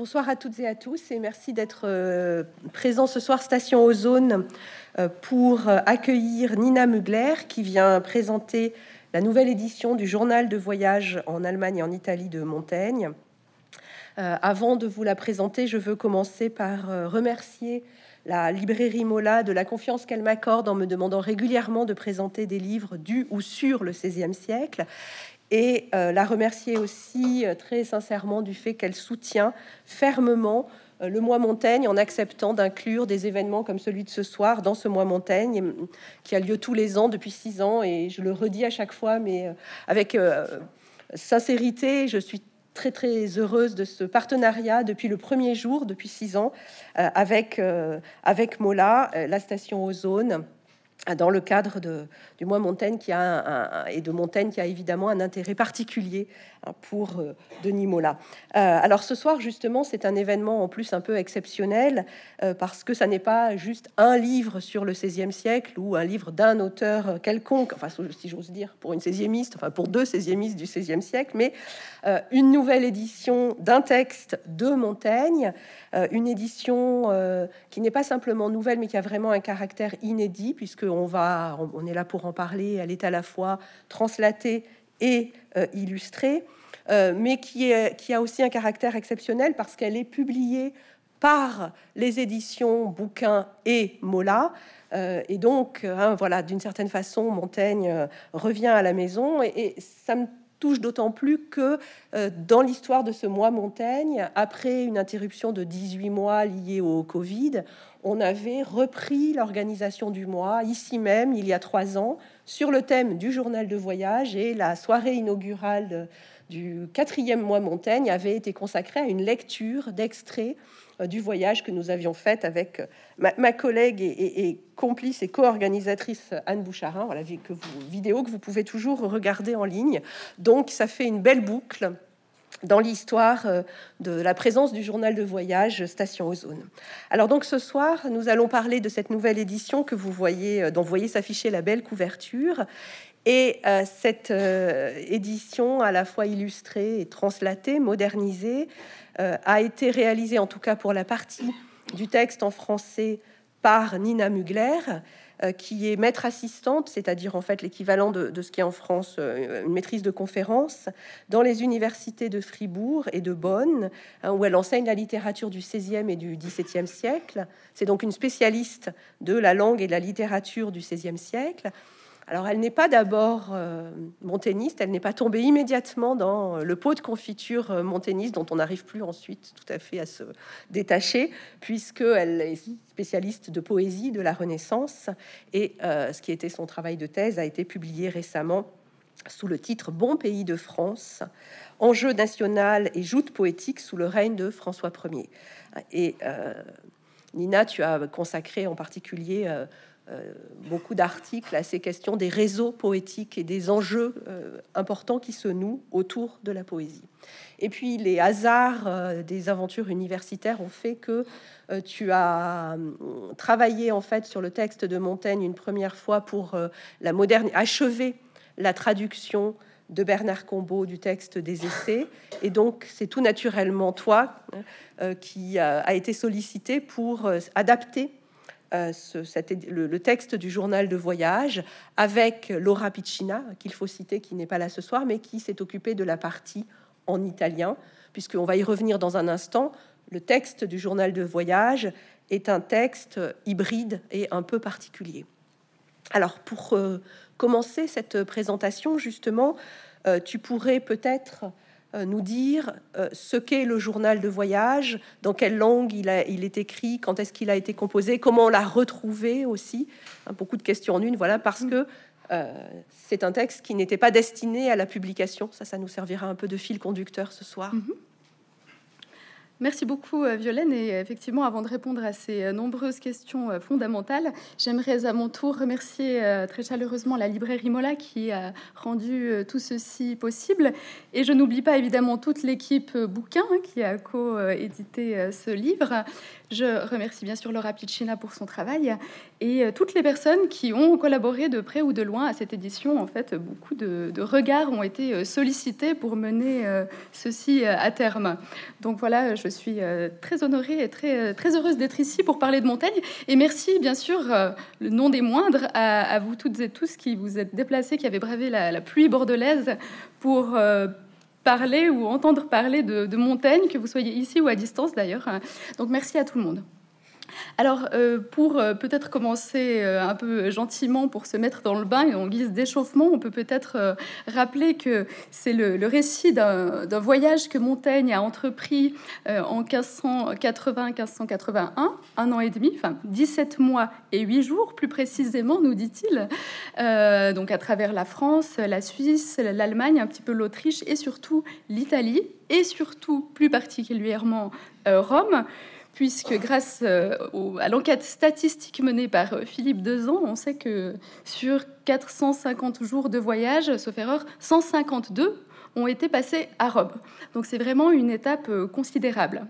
Bonsoir à toutes et à tous et merci d'être euh, présent ce soir Station Ozone euh, pour euh, accueillir Nina Mugler qui vient présenter la nouvelle édition du journal de voyage en Allemagne et en Italie de Montaigne. avant de vous la présenter, je veux commencer par remercier la librairie Mola de la confiance qu'elle m'accorde en me demandant régulièrement de présenter des livres du ou sur le XVIe siècle et euh, la remercier aussi euh, très sincèrement du fait qu'elle soutient fermement euh, le mois Montaigne en acceptant d'inclure des événements comme celui de ce soir dans ce mois Montaigne qui a lieu tous les ans depuis six ans. Et je le redis à chaque fois mais avec sincérité je suis très très heureuse de ce partenariat depuis le premier jour depuis six ans avec avec Mola la station Ozone dans le cadre de, du mois Montaigne qui a et de Montaigne qui a évidemment un intérêt particulier hein, pour euh, Denis Mola. Euh, alors ce soir justement c'est un événement en plus un peu exceptionnel euh, parce que ça n'est pas juste un livre sur le 16e siècle ou un livre d'un auteur quelconque, enfin si j'ose dire pour une 16e enfin pour deux 16e du 16e siècle, mais une nouvelle édition d'un texte de Montaigne, une édition qui n'est pas simplement nouvelle mais qui a vraiment un caractère inédit puisque on va on est là pour en parler, elle est à la fois translatée et euh, illustrée, euh, mais qui, a aussi un caractère exceptionnel parce qu'elle est publiée par les éditions Bouquin et Mola. Euh, et donc, hein, voilà, d'une certaine façon, Montaigne revient à la maison et, ça me touche d'autant plus que dans l'histoire de ce mois Montaigne, après une interruption de 18 mois liée au Covid, on avait repris l'organisation du mois ici même, il y a trois ans, sur le thème du journal de voyage. Et la soirée inaugurale du quatrième mois Montaigne avait été consacrée à une lecture d'extraits euh, du voyage que nous avions fait avec euh, ma, collègue et, complice et co-organisatrice Anne Boucharin, voilà, que vidéo que vous pouvez toujours regarder en ligne. Donc ça fait une belle boucle dans l'histoire euh, de la présence du journal de voyage Station Ozone. Alors donc ce soir, nous allons parler de cette nouvelle édition que vous voyez, dont vous voyez s'afficher la belle couverture. Et cette édition, à la fois illustrée et translatée, modernisée, euh, a été réalisé, en tout cas pour la partie du texte en français, par Nina Mugler, euh, qui est maître assistante, c'est-à-dire en fait l'équivalent de, ce qui est en France euh, une maîtrise de conférence, dans les universités de Fribourg et de Bonn, hein, où elle enseigne la littérature du XVIe et du XVIIe siècle. C'est donc une spécialiste de la langue et de la littérature du XVIe siècle. Alors, elle n'est pas d'abord euh, montainiste, elle n'est pas tombée immédiatement dans le pot de confiture euh, montainiste dont on n'arrive plus ensuite tout à fait à se détacher, puisqu'elle est spécialiste de poésie de la Renaissance et euh, ce qui était son travail de thèse a été publié récemment sous le titre Bon pays de France, enjeu national et joute poétique sous le règne de François Ier. Et Nina, tu as consacré en particulier euh, beaucoup d'articles à ces questions des réseaux poétiques et des enjeux euh, importants qui se nouent autour de la poésie. Et puis les hasards euh, des aventures universitaires ont fait que tu as travaillé en fait sur le texte de Montaigne une première fois pour la moderne achever la traduction de Bernard Combeau du texte des essais. Et donc, c'est tout naturellement toi qui a été sollicité pour adapter euh, le, texte du journal de voyage avec Laura Piccina, qu'il faut citer, qui n'est pas là ce soir, mais qui s'est occupée de la partie en italien, puisqu'on va y revenir dans un instant. Le texte du journal de voyage est un texte hybride et un peu particulier. Alors, pour euh, commencer cette présentation, justement, euh, tu pourrais peut-être nous dire euh, ce qu'est le journal de voyage, dans quelle langue il, a, il est écrit, quand est-ce qu'il a été composé, comment on l'a retrouvé aussi. Hein, beaucoup de questions en une, voilà, parce mm. que euh, c'est un texte qui n'était pas destiné à la publication. Ça, ça nous servira un peu de fil conducteur ce soir. Mm-hmm. Merci beaucoup, euh, Violaine. Et effectivement, avant de répondre à ces euh, nombreuses questions euh, fondamentales, j'aimerais à mon tour remercier très chaleureusement la librairie Mola qui a rendu tout ceci possible. Et je n'oublie pas évidemment toute l'équipe bouquin hein, qui a co-édité ce livre. Je remercie bien sûr Laura Piccina pour son travail et euh, toutes les personnes qui ont collaboré de près ou de loin à cette édition. En fait, beaucoup de, regards ont été euh, sollicités pour mener euh, ceci à terme. Donc voilà, je suis très honorée et très, très heureuse d'être ici pour parler de Montaigne. Et merci, bien sûr, le nom des moindres, à, vous toutes et tous qui vous êtes déplacés, qui avez bravé la, pluie bordelaise pour parler ou entendre parler de, de Montaigne, que vous soyez ici ou à distance d'ailleurs. Donc merci à tout le monde. Alors, euh, pour euh, peut-être commencer euh, un peu gentiment pour se mettre dans le bain en guise d'échauffement, on peut peut-être rappeler que c'est le, récit d'un voyage que Montaigne a entrepris en 1580-1581, un an et demi, enfin 17 mois et 8 jours plus précisément, nous dit-il, donc à travers la France, la Suisse, l'Allemagne, un petit peu l'Autriche et surtout l'Italie, et surtout plus particulièrement Rome puisque grâce euh, à l'enquête statistique menée par euh, Philippe Dezan, on sait que sur 450 jours de voyage, sauf erreur, 152 ont été passés à Rome. Donc c'est vraiment une étape euh, considérable.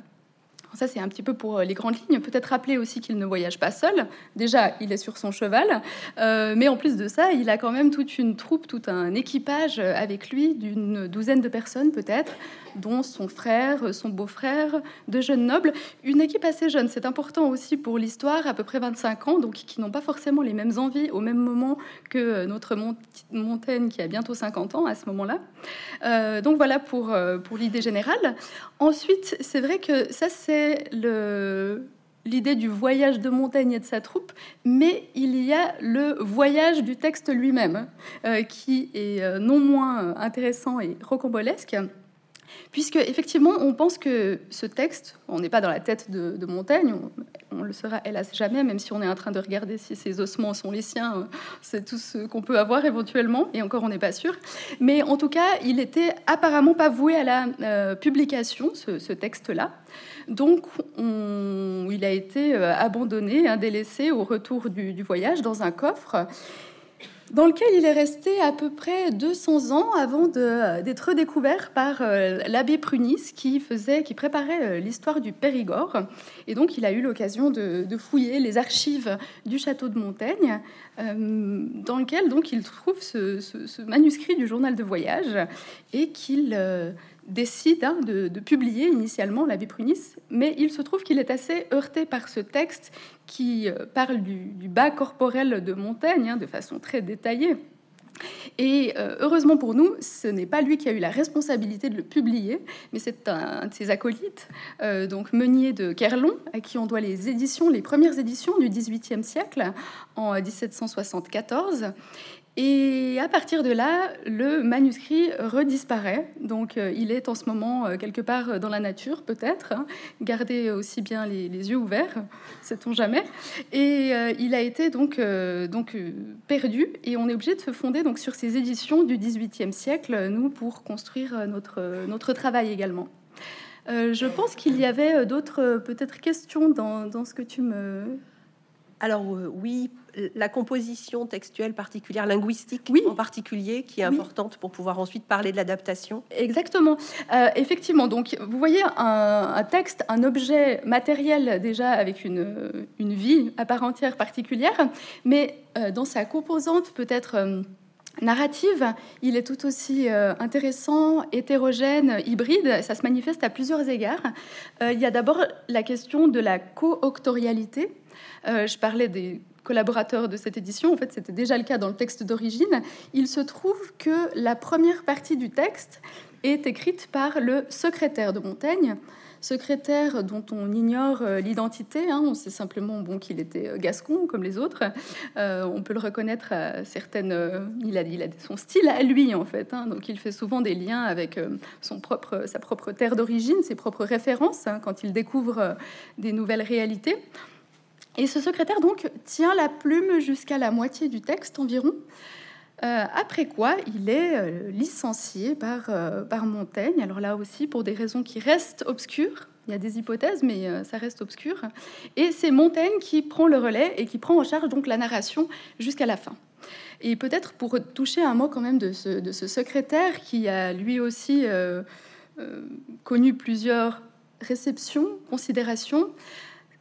Ça, c'est un petit peu pour les grandes lignes. Peut-être rappeler aussi qu'il ne voyage pas seul. Déjà, il est sur son cheval. mais en plus de ça, il a quand même toute une troupe, tout un équipage avec lui d'une douzaine de personnes peut-être, dont son frère, son beau-frère, deux jeunes nobles. Une équipe assez jeune, c'est important aussi pour l'histoire, à peu près 25 ans, donc qui n'ont pas forcément les mêmes envies au même moment que notre Montaigne qui a bientôt 50 ans à ce moment-là. Euh, donc voilà pour, euh, pour l'idée générale. Ensuite, c'est vrai que ça, c'est l'idée du voyage de Montaigne et de sa troupe, mais il y a le voyage du texte lui-même, euh, qui est non moins intéressant et rocambolesque puisque effectivement, on pense que ce texte, on n'est pas dans la tête de, Montaigne, on, le sera hélas jamais, même si on est en train de regarder si ses ossements sont les siens, euh, c'est tout ce qu'on peut avoir éventuellement, et encore on n'est pas sûr. Mais en tout cas, il était apparemment pas voué à la euh, publication, ce, texte-là. Donc, il a été euh, abandonné, hein, délaissé au retour du voyage dans un coffre dans lequel il est resté à peu près 200 ans avant d'être redécouvert par euh, l'abbé Prunis qui faisait, qui préparait euh, l'histoire du Périgord. Et donc, il a eu l'occasion de, fouiller les archives du château de Montaigne, euh, dans lequel donc il trouve ce, manuscrit du journal de voyage et qu'il décide hein, de, publier initialement l'abbé Prunis, mais il se trouve qu'il est assez heurté par ce texte qui euh, parle du, bas corporel de Montaigne hein, de façon très détaillée. Et euh, heureusement pour nous, ce n'est pas lui qui a eu la responsabilité de le publier, mais c'est un, de ses acolytes, euh, donc Meunier de Kerlon, à qui on doit les éditions, les premières éditions du XVIIIe siècle, en 1774. Et à partir de là, le manuscrit redisparaît. Donc, euh, il est en ce moment euh, quelque part dans la nature, peut-être. Hein. Gardez aussi bien les, yeux ouverts, sait-on jamais. Et euh, il a été donc, donc perdu. Et on est obligé de se fonder donc sur ces éditions du XVIIIe siècle, nous, pour construire notre, notre travail également. je pense qu'il y avait d'autres peut-être questions dans, dans ce que tu me alors oui, la composition textuelle particulière, linguistique oui. en particulier, qui est importante pour pouvoir ensuite parler de l'adaptation. Exactement. Euh, effectivement, donc vous voyez un, texte, un objet matériel déjà avec une, une, vie à part entière particulière, mais euh, dans sa composante peut-être... Euh, narrative, il est tout aussi intéressant, hétérogène, hybride. Ça se manifeste à plusieurs égards. il y a d'abord la question de la co-octorialité. je parlais des collaborateurs de cette édition, en fait c'était déjà le cas dans le texte d'origine, il se trouve que la première partie du texte est écrite par le secrétaire de Montaigne, secrétaire dont on ignore euh, l'identité. Hein. on sait simplement bon, qu'il était euh, gascon comme les autres. Euh, on peut le reconnaître à certaines. il, a, il a son style à lui en fait. Hein. donc il fait souvent des liens avec son propre, sa propre terre d'origine, ses propres références hein, quand il découvre des nouvelles réalités. Et ce secrétaire donc tient la plume jusqu'à la moitié du texte environ. Euh, après quoi, il est euh, licencié par, euh, par Montaigne. Alors là aussi, pour des raisons qui restent obscures. Il y a des hypothèses, mais ça reste obscur. Et c'est Montaigne qui prend le relais et qui prend en charge donc la narration jusqu'à la fin. Et peut-être pour toucher un mot quand même de ce, de ce secrétaire qui a lui aussi connu plusieurs réceptions, considérations.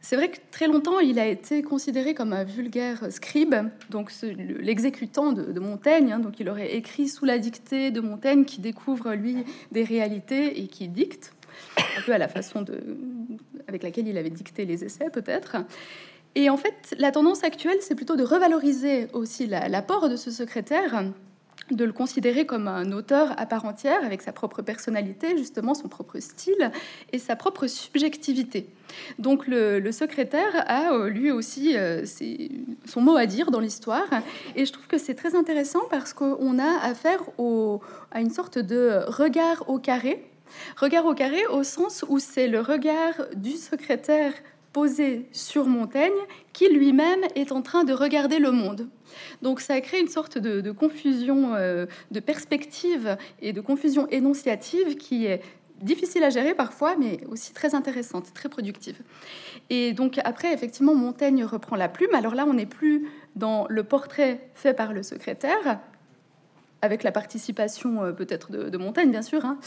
C'est vrai que très longtemps, il a été considéré comme un vulgaire scribe, donc l'exécutant de, Montaigne. Hein, donc il aurait écrit sous la dictée de Montaigne, qui découvre lui des réalités et qui dicte. un peu à la façon de, avec laquelle il avait dicté les essais peut-être. Et en fait, la tendance actuelle, c'est plutôt de revaloriser aussi l'apport de ce secrétaire de le considérer comme un auteur à part entière, avec sa propre personnalité, justement son propre style et sa propre subjectivité. Donc le, secrétaire a euh, lui aussi euh, son mot à dire dans l'histoire, et je trouve que c'est très intéressant parce qu'on a affaire à une sorte de regard au carré, regard au carré au sens où c'est le regard du secrétaire posé sur Montaigne qui lui-même est en train de regarder le monde. Donc ça crée une sorte de, confusion euh, de perspective et de confusion énonciative qui est difficile à gérer parfois, mais aussi très intéressante, très productive. Et donc après, effectivement, Montaigne reprend la plume. Alors là, on n'est plus dans le portrait fait par le secrétaire, avec la participation euh, peut-être de, Montaigne, bien sûr, hein,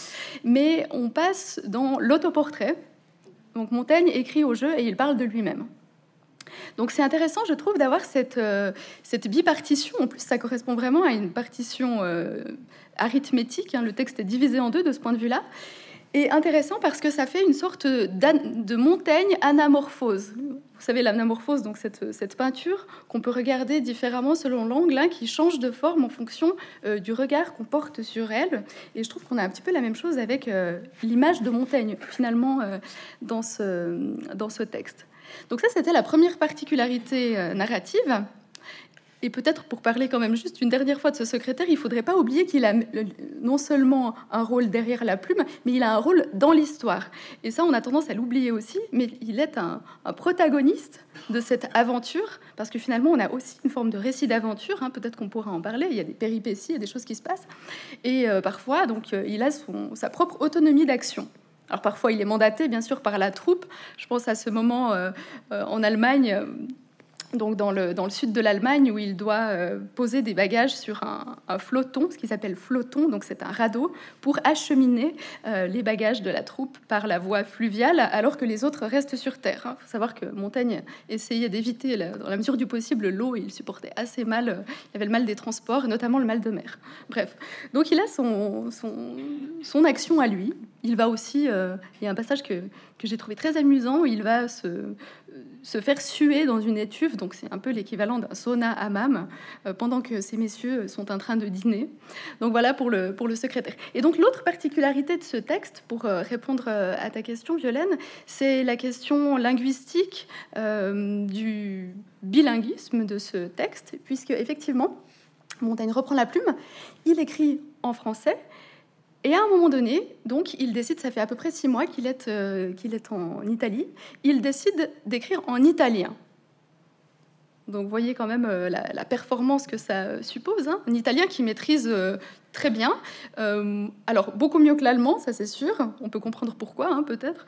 mais on passe dans l'autoportrait. Donc Montaigne écrit au jeu et il parle de lui-même. Donc c'est intéressant, je trouve, d'avoir cette, euh, cette bipartition. En plus, ça correspond vraiment à une partition euh, arithmétique. Hein. Le texte est divisé en deux de ce point de vue-là. Et intéressant parce que ça fait une sorte de Montaigne anamorphose. Vous savez, l'anamorphose, donc cette, cette peinture qu'on peut regarder différemment selon l'angle, hein, qui change de forme en fonction euh, du regard qu'on porte sur elle. Et je trouve qu'on a un petit peu la même chose avec l'image de Montaigne, finalement, dans, ce, dans ce texte. Donc ça, c'était la première particularité euh, narrative. Et peut-être pour parler quand même juste une dernière fois de ce secrétaire, il faudrait pas oublier qu'il a non seulement un rôle derrière la plume, mais il a un rôle dans l'histoire. Et ça, on a tendance à l'oublier aussi, mais il est un, protagoniste de cette aventure, parce que finalement, on a aussi une forme de récit d'aventure. Hein. peut-être qu'on pourra en parler. Il y a des péripéties, il y a des choses qui se passent, et euh, parfois, donc, euh, il a sa propre autonomie d'action. Alors parfois, il est mandaté, bien sûr, par la troupe. Je pense à ce moment euh, euh, en Allemagne donc dans le, dans le sud de l'Allemagne, où il doit euh, poser des bagages sur un, un flotton, ce qui s'appelle flotton, donc c'est un radeau, pour acheminer euh, les bagages de la troupe par la voie fluviale, alors que les autres restent sur terre. Il hein. faut savoir que Montaigne essayait d'éviter, dans la mesure du possible, l'eau, il supportait assez mal, euh, il avait le mal des transports, notamment le mal de mer. Bref, donc il a son, son, son action à lui. Il va aussi, il y a un passage que, que j'ai trouvé très amusant, où il va se se faire suer dans une étuve, donc c'est un peu l'équivalent d'un sauna hammam, euh, pendant que ces messieurs sont en train de dîner. Donc voilà pour le, pour le secrétaire. Et donc l'autre particularité de ce texte, pour euh, répondre euh, à ta question, Violaine, c'est la question linguistique du bilinguisme de ce texte, puisque effectivement, Montaigne reprend la plume, il écrit en français, et à un moment donné, donc, il décide, ça fait à peu près six mois qu'il est, euh, qu'il est en Italie, il décide d'écrire en italien. Donc, vous voyez quand même euh, la, performance que ça suppose. Hein. Un italien qui maîtrise euh, très bien. alors, beaucoup mieux que l'allemand, ça c'est sûr. On peut comprendre pourquoi, hein, peut-être.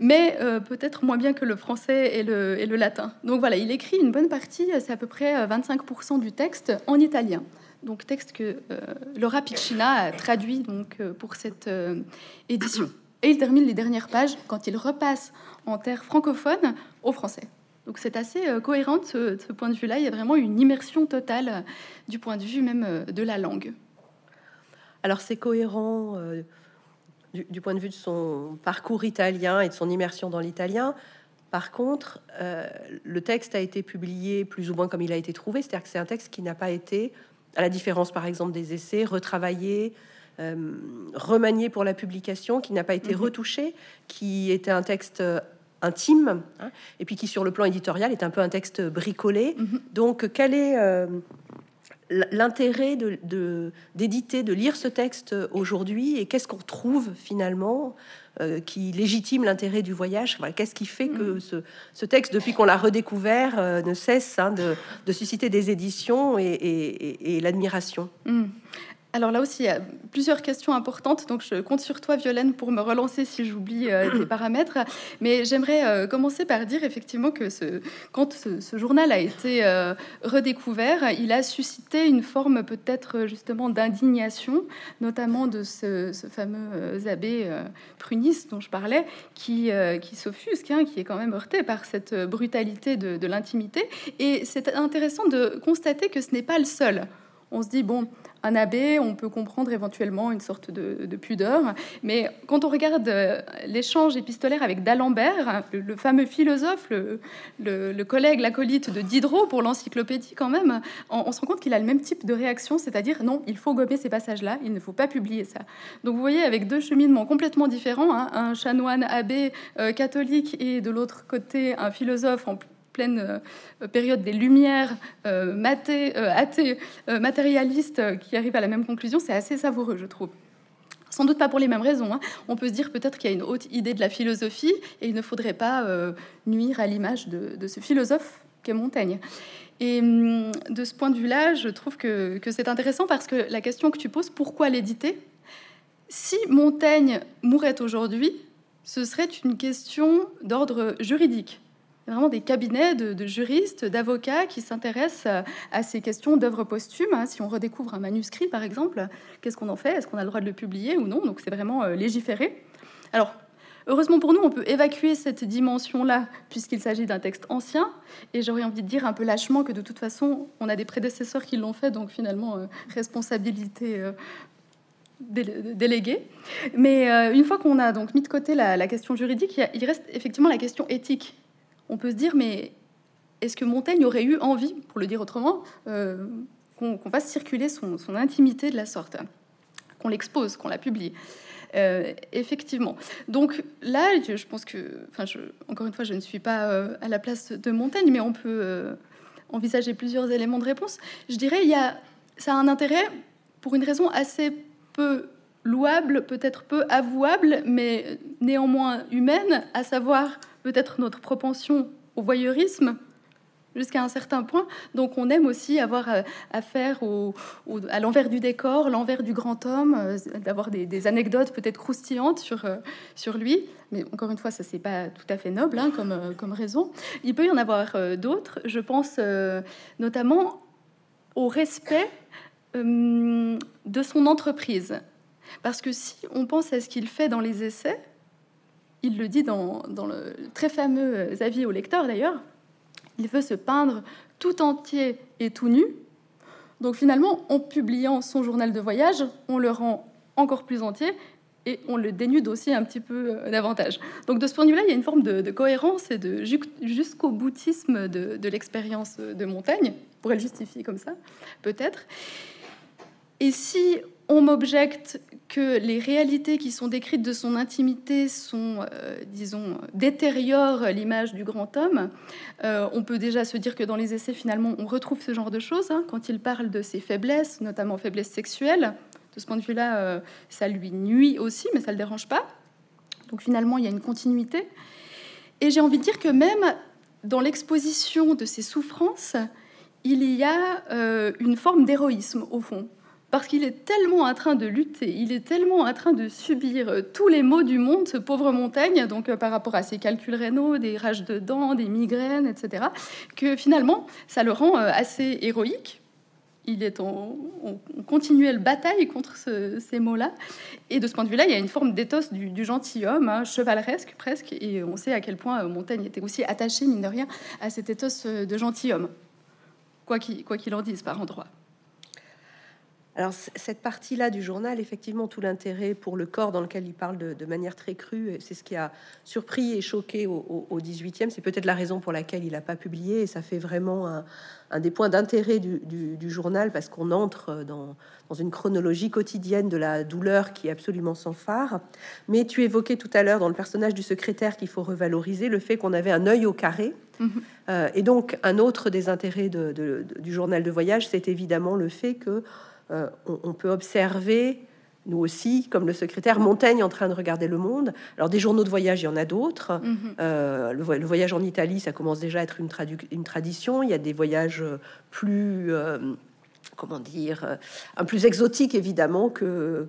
Mais peut-être moins bien que le français et le, et le latin. Donc, voilà, il écrit une bonne partie, c'est à peu près 25% du texte en italien donc texte que euh, Laura Piccina a traduit donc, euh, pour cette euh, édition. Et il termine les dernières pages quand il repasse en terre francophone au français. Donc c'est assez cohérent de ce, point de vue-là. Il y a vraiment une immersion totale du point de vue même de la langue. Alors c'est cohérent du, point de vue de son parcours italien et de son immersion dans l'italien. Par contre, le texte a été publié plus ou moins comme il a été trouvé, c'est-à-dire que c'est un texte qui n'a pas été à la différence par exemple des essais, retravaillés, euh, remaniés pour la publication, qui n'a pas été mhm. retouché, qui était un texte euh, intime, hein, et puis qui sur le plan éditorial est un peu un texte bricolé. Mhm. Donc quel est euh, l'intérêt de d'éditer, de, lire ce texte aujourd'hui, et qu'est-ce qu'on trouve finalement euh, qui légitime l'intérêt du voyage? Qu'est-ce qui fait que mm. ce, texte, depuis qu'on l'a redécouvert, euh, ne cesse hein, de, susciter des éditions et, l'admiration? Mm. Alors là aussi, il y a plusieurs questions importantes, donc je compte sur toi, Violaine, pour me relancer si j'oublie euh, des paramètres. Mais j'aimerais euh, commencer par dire effectivement que ce, quand ce, journal a été euh, redécouvert, il a suscité une forme peut-être justement d'indignation, notamment de ce, fameux abbé pruniste dont je parlais, qui, qui s'offusque, hein, qui est quand même heurté par cette brutalité de, de l'intimité. Et c'est intéressant de constater que ce n'est pas le seul. On se dit, bon, un abbé, on peut comprendre éventuellement une sorte de, pudeur. Mais quand on regarde euh, l'échange épistolaire avec d'Alembert, le, fameux philosophe, le, collègue, l'acolyte de Diderot pour l'encyclopédie quand même, on, se rend compte qu'il a le même type de réaction, c'est-à-dire non, il faut gommer ces passages-là, il ne faut pas publier ça. Donc vous voyez, avec deux cheminements complètement différents, hein, un chanoine abbé euh, catholique et de l'autre côté un philosophe en pleine euh, période des Lumières, euh, maté, euh, athée, matérialiste, qui arrive à la même conclusion, c'est assez savoureux, je trouve. Sans doute pas pour les mêmes raisons. Hein. On peut se dire peut-être qu'il y a une haute idée de la philosophie et il ne faudrait pas nuire à l'image de, ce philosophe qu'est Montaigne. Et hum, de ce point de vue-là, je trouve que, que c'est intéressant parce que la question que tu poses, pourquoi l'éditer? Si Montaigne mourait aujourd'hui, ce serait une question d'ordre juridique vraiment des cabinets de, juristes, d'avocats qui s'intéressent à ces questions d'œuvres posthumes. Hein. Si on redécouvre un manuscrit, par exemple, qu'est-ce qu'on en fait? Est-ce qu'on a le droit de le publier ou non? Donc c'est vraiment euh, légiféré. Alors, heureusement pour nous, on peut évacuer cette dimension-là, puisqu'il s'agit d'un texte ancien. Et j'aurais envie de dire un peu lâchement que de toute façon, on a des prédécesseurs qui l'ont fait, donc finalement, euh, responsabilité euh, déléguée. Mais une fois qu'on a donc mis de côté la, question juridique, il reste effectivement la question éthique on peut se dire, mais est-ce que Montaigne aurait eu envie, pour le dire autrement, euh, qu'on fasse circuler son, intimité de la sorte, qu'on l'expose, qu'on la publie? Euh, effectivement. Donc là, je pense que, encore une fois, je ne suis pas euh, à la place de Montaigne, mais on peut envisager plusieurs éléments de réponse. Je dirais, il y a, ça a un intérêt pour une raison assez peu louable, peut-être peu avouable, mais néanmoins humaine, à savoir peut-être notre propension au voyeurisme jusqu'à un certain point. Donc on aime aussi avoir euh, affaire au, à l'envers du décor, l'envers du grand homme, euh, d'avoir des, anecdotes peut-être croustillantes sur, euh, sur lui. Mais encore une fois, ça c'est pas tout à fait noble hein, comme, comme raison. Il peut y en avoir d'autres. Je pense notamment au respect de son entreprise. Parce que si on pense à ce qu'il fait dans les essais, il le dit dans, le très fameux avis au lecteur d'ailleurs, il veut se peindre tout entier et tout nu. Donc finalement, en publiant son journal de voyage, on le rend encore plus entier et on le dénude aussi un petit peu euh, davantage. Donc de ce point de vue-là, il y a une forme de, cohérence et de jusqu'au boutisme de, l'expérience de Montaigne, on pourrait le justifier comme ça, peut-être. Et si on m'objecte que les réalités qui sont décrites de son intimité sont, euh, disons, détériorent l'image du grand homme. Euh, on peut déjà se dire que dans les essais, finalement, on retrouve ce genre de choses. Hein, quand il parle de ses faiblesses, notamment faiblesses sexuelles, de ce point de vue-là, euh, ça lui nuit aussi, mais ça ne le dérange pas. Donc finalement, il y a une continuité. Et j'ai envie de dire que même dans l'exposition de ses souffrances, il y a une forme d'héroïsme, au fond parce qu'il est tellement en train de lutter, il est tellement en train de subir euh, tous les maux du monde, ce pauvre Montaigne, donc euh, par rapport à ses calculs rénaux, des rages de dents, des migraines, etc., que finalement, ça le rend euh, assez héroïque. Il est en, continuelle bataille contre ces maux-là. Et de ce point de vue-là, il y a une forme d'éthos du, gentilhomme, hein, chevaleresque presque. Et on sait à quel point Montaigne était aussi attaché, mine de rien, à cet éthos de gentilhomme, quoi qu'il en dise par endroit. Alors cette partie-là du journal, effectivement, tout l'intérêt pour le corps dans lequel il parle de, manière très crue, c'est ce qui a surpris et choqué au, au, 18e. C'est peut-être la raison pour laquelle il n'a pas publié, et ça fait vraiment un, des points d'intérêt du, journal, parce qu'on entre dans, une chronologie quotidienne de la douleur qui est absolument sans phare. Mais tu évoquais tout à l'heure dans le personnage du secrétaire qu'il faut revaloriser le fait qu'on avait un œil au carré. Mm-hmm. Euh, et donc un autre des intérêts du journal de voyage, c'est évidemment le fait que euh, on, peut observer, nous aussi, comme le secrétaire, Montaigne en train de regarder le monde. Alors des journaux de voyage, il y en a d'autres. Mhm. Euh, le, voyage en Italie, ça commence déjà à être une, une tradition. Il y a des voyages plus... Euh, comment dire, un plus exotique évidemment que,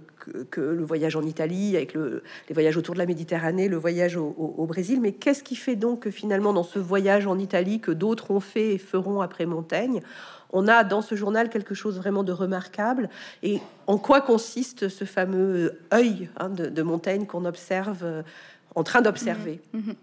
que, le voyage en Italie, avec le, les voyages autour de la Méditerranée, le voyage au, Brésil. Mais qu'est-ce qui fait donc que finalement dans ce voyage en Italie que d'autres ont fait et feront après Montaigne, on a dans ce journal quelque chose vraiment de remarquable. Et en quoi consiste ce fameux œil hein, de, Montaigne qu'on observe, euh, en train d'observer? Mhm, mhm.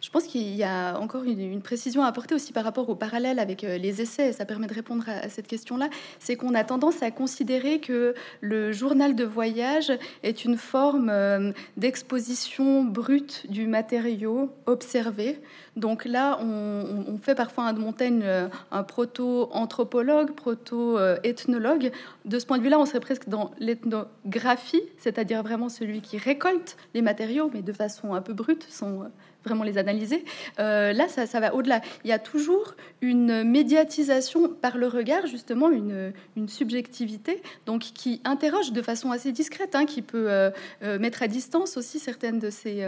Je pense qu'il y a encore une, précision à apporter aussi par rapport au parallèle avec euh, les essais, ça permet de répondre à, cette question-là, c'est qu'on a tendance à considérer que le journal de voyage est une forme euh, d'exposition brute du matériau observé. Donc là, on, fait parfois un de Montaigne euh, un proto-anthropologue, proto-ethnologue. De ce point de vue-là, on serait presque dans l'ethnographie, c'est-à-dire vraiment celui qui récolte les matériaux, mais de façon un peu brute, sans vraiment les analyser. Euh, là, ça, va au-delà. Il y a toujours une médiatisation par le regard, justement, une, subjectivité, donc qui interroge de façon assez discrète, hein, qui peut euh, euh, mettre à distance aussi certaines de ces,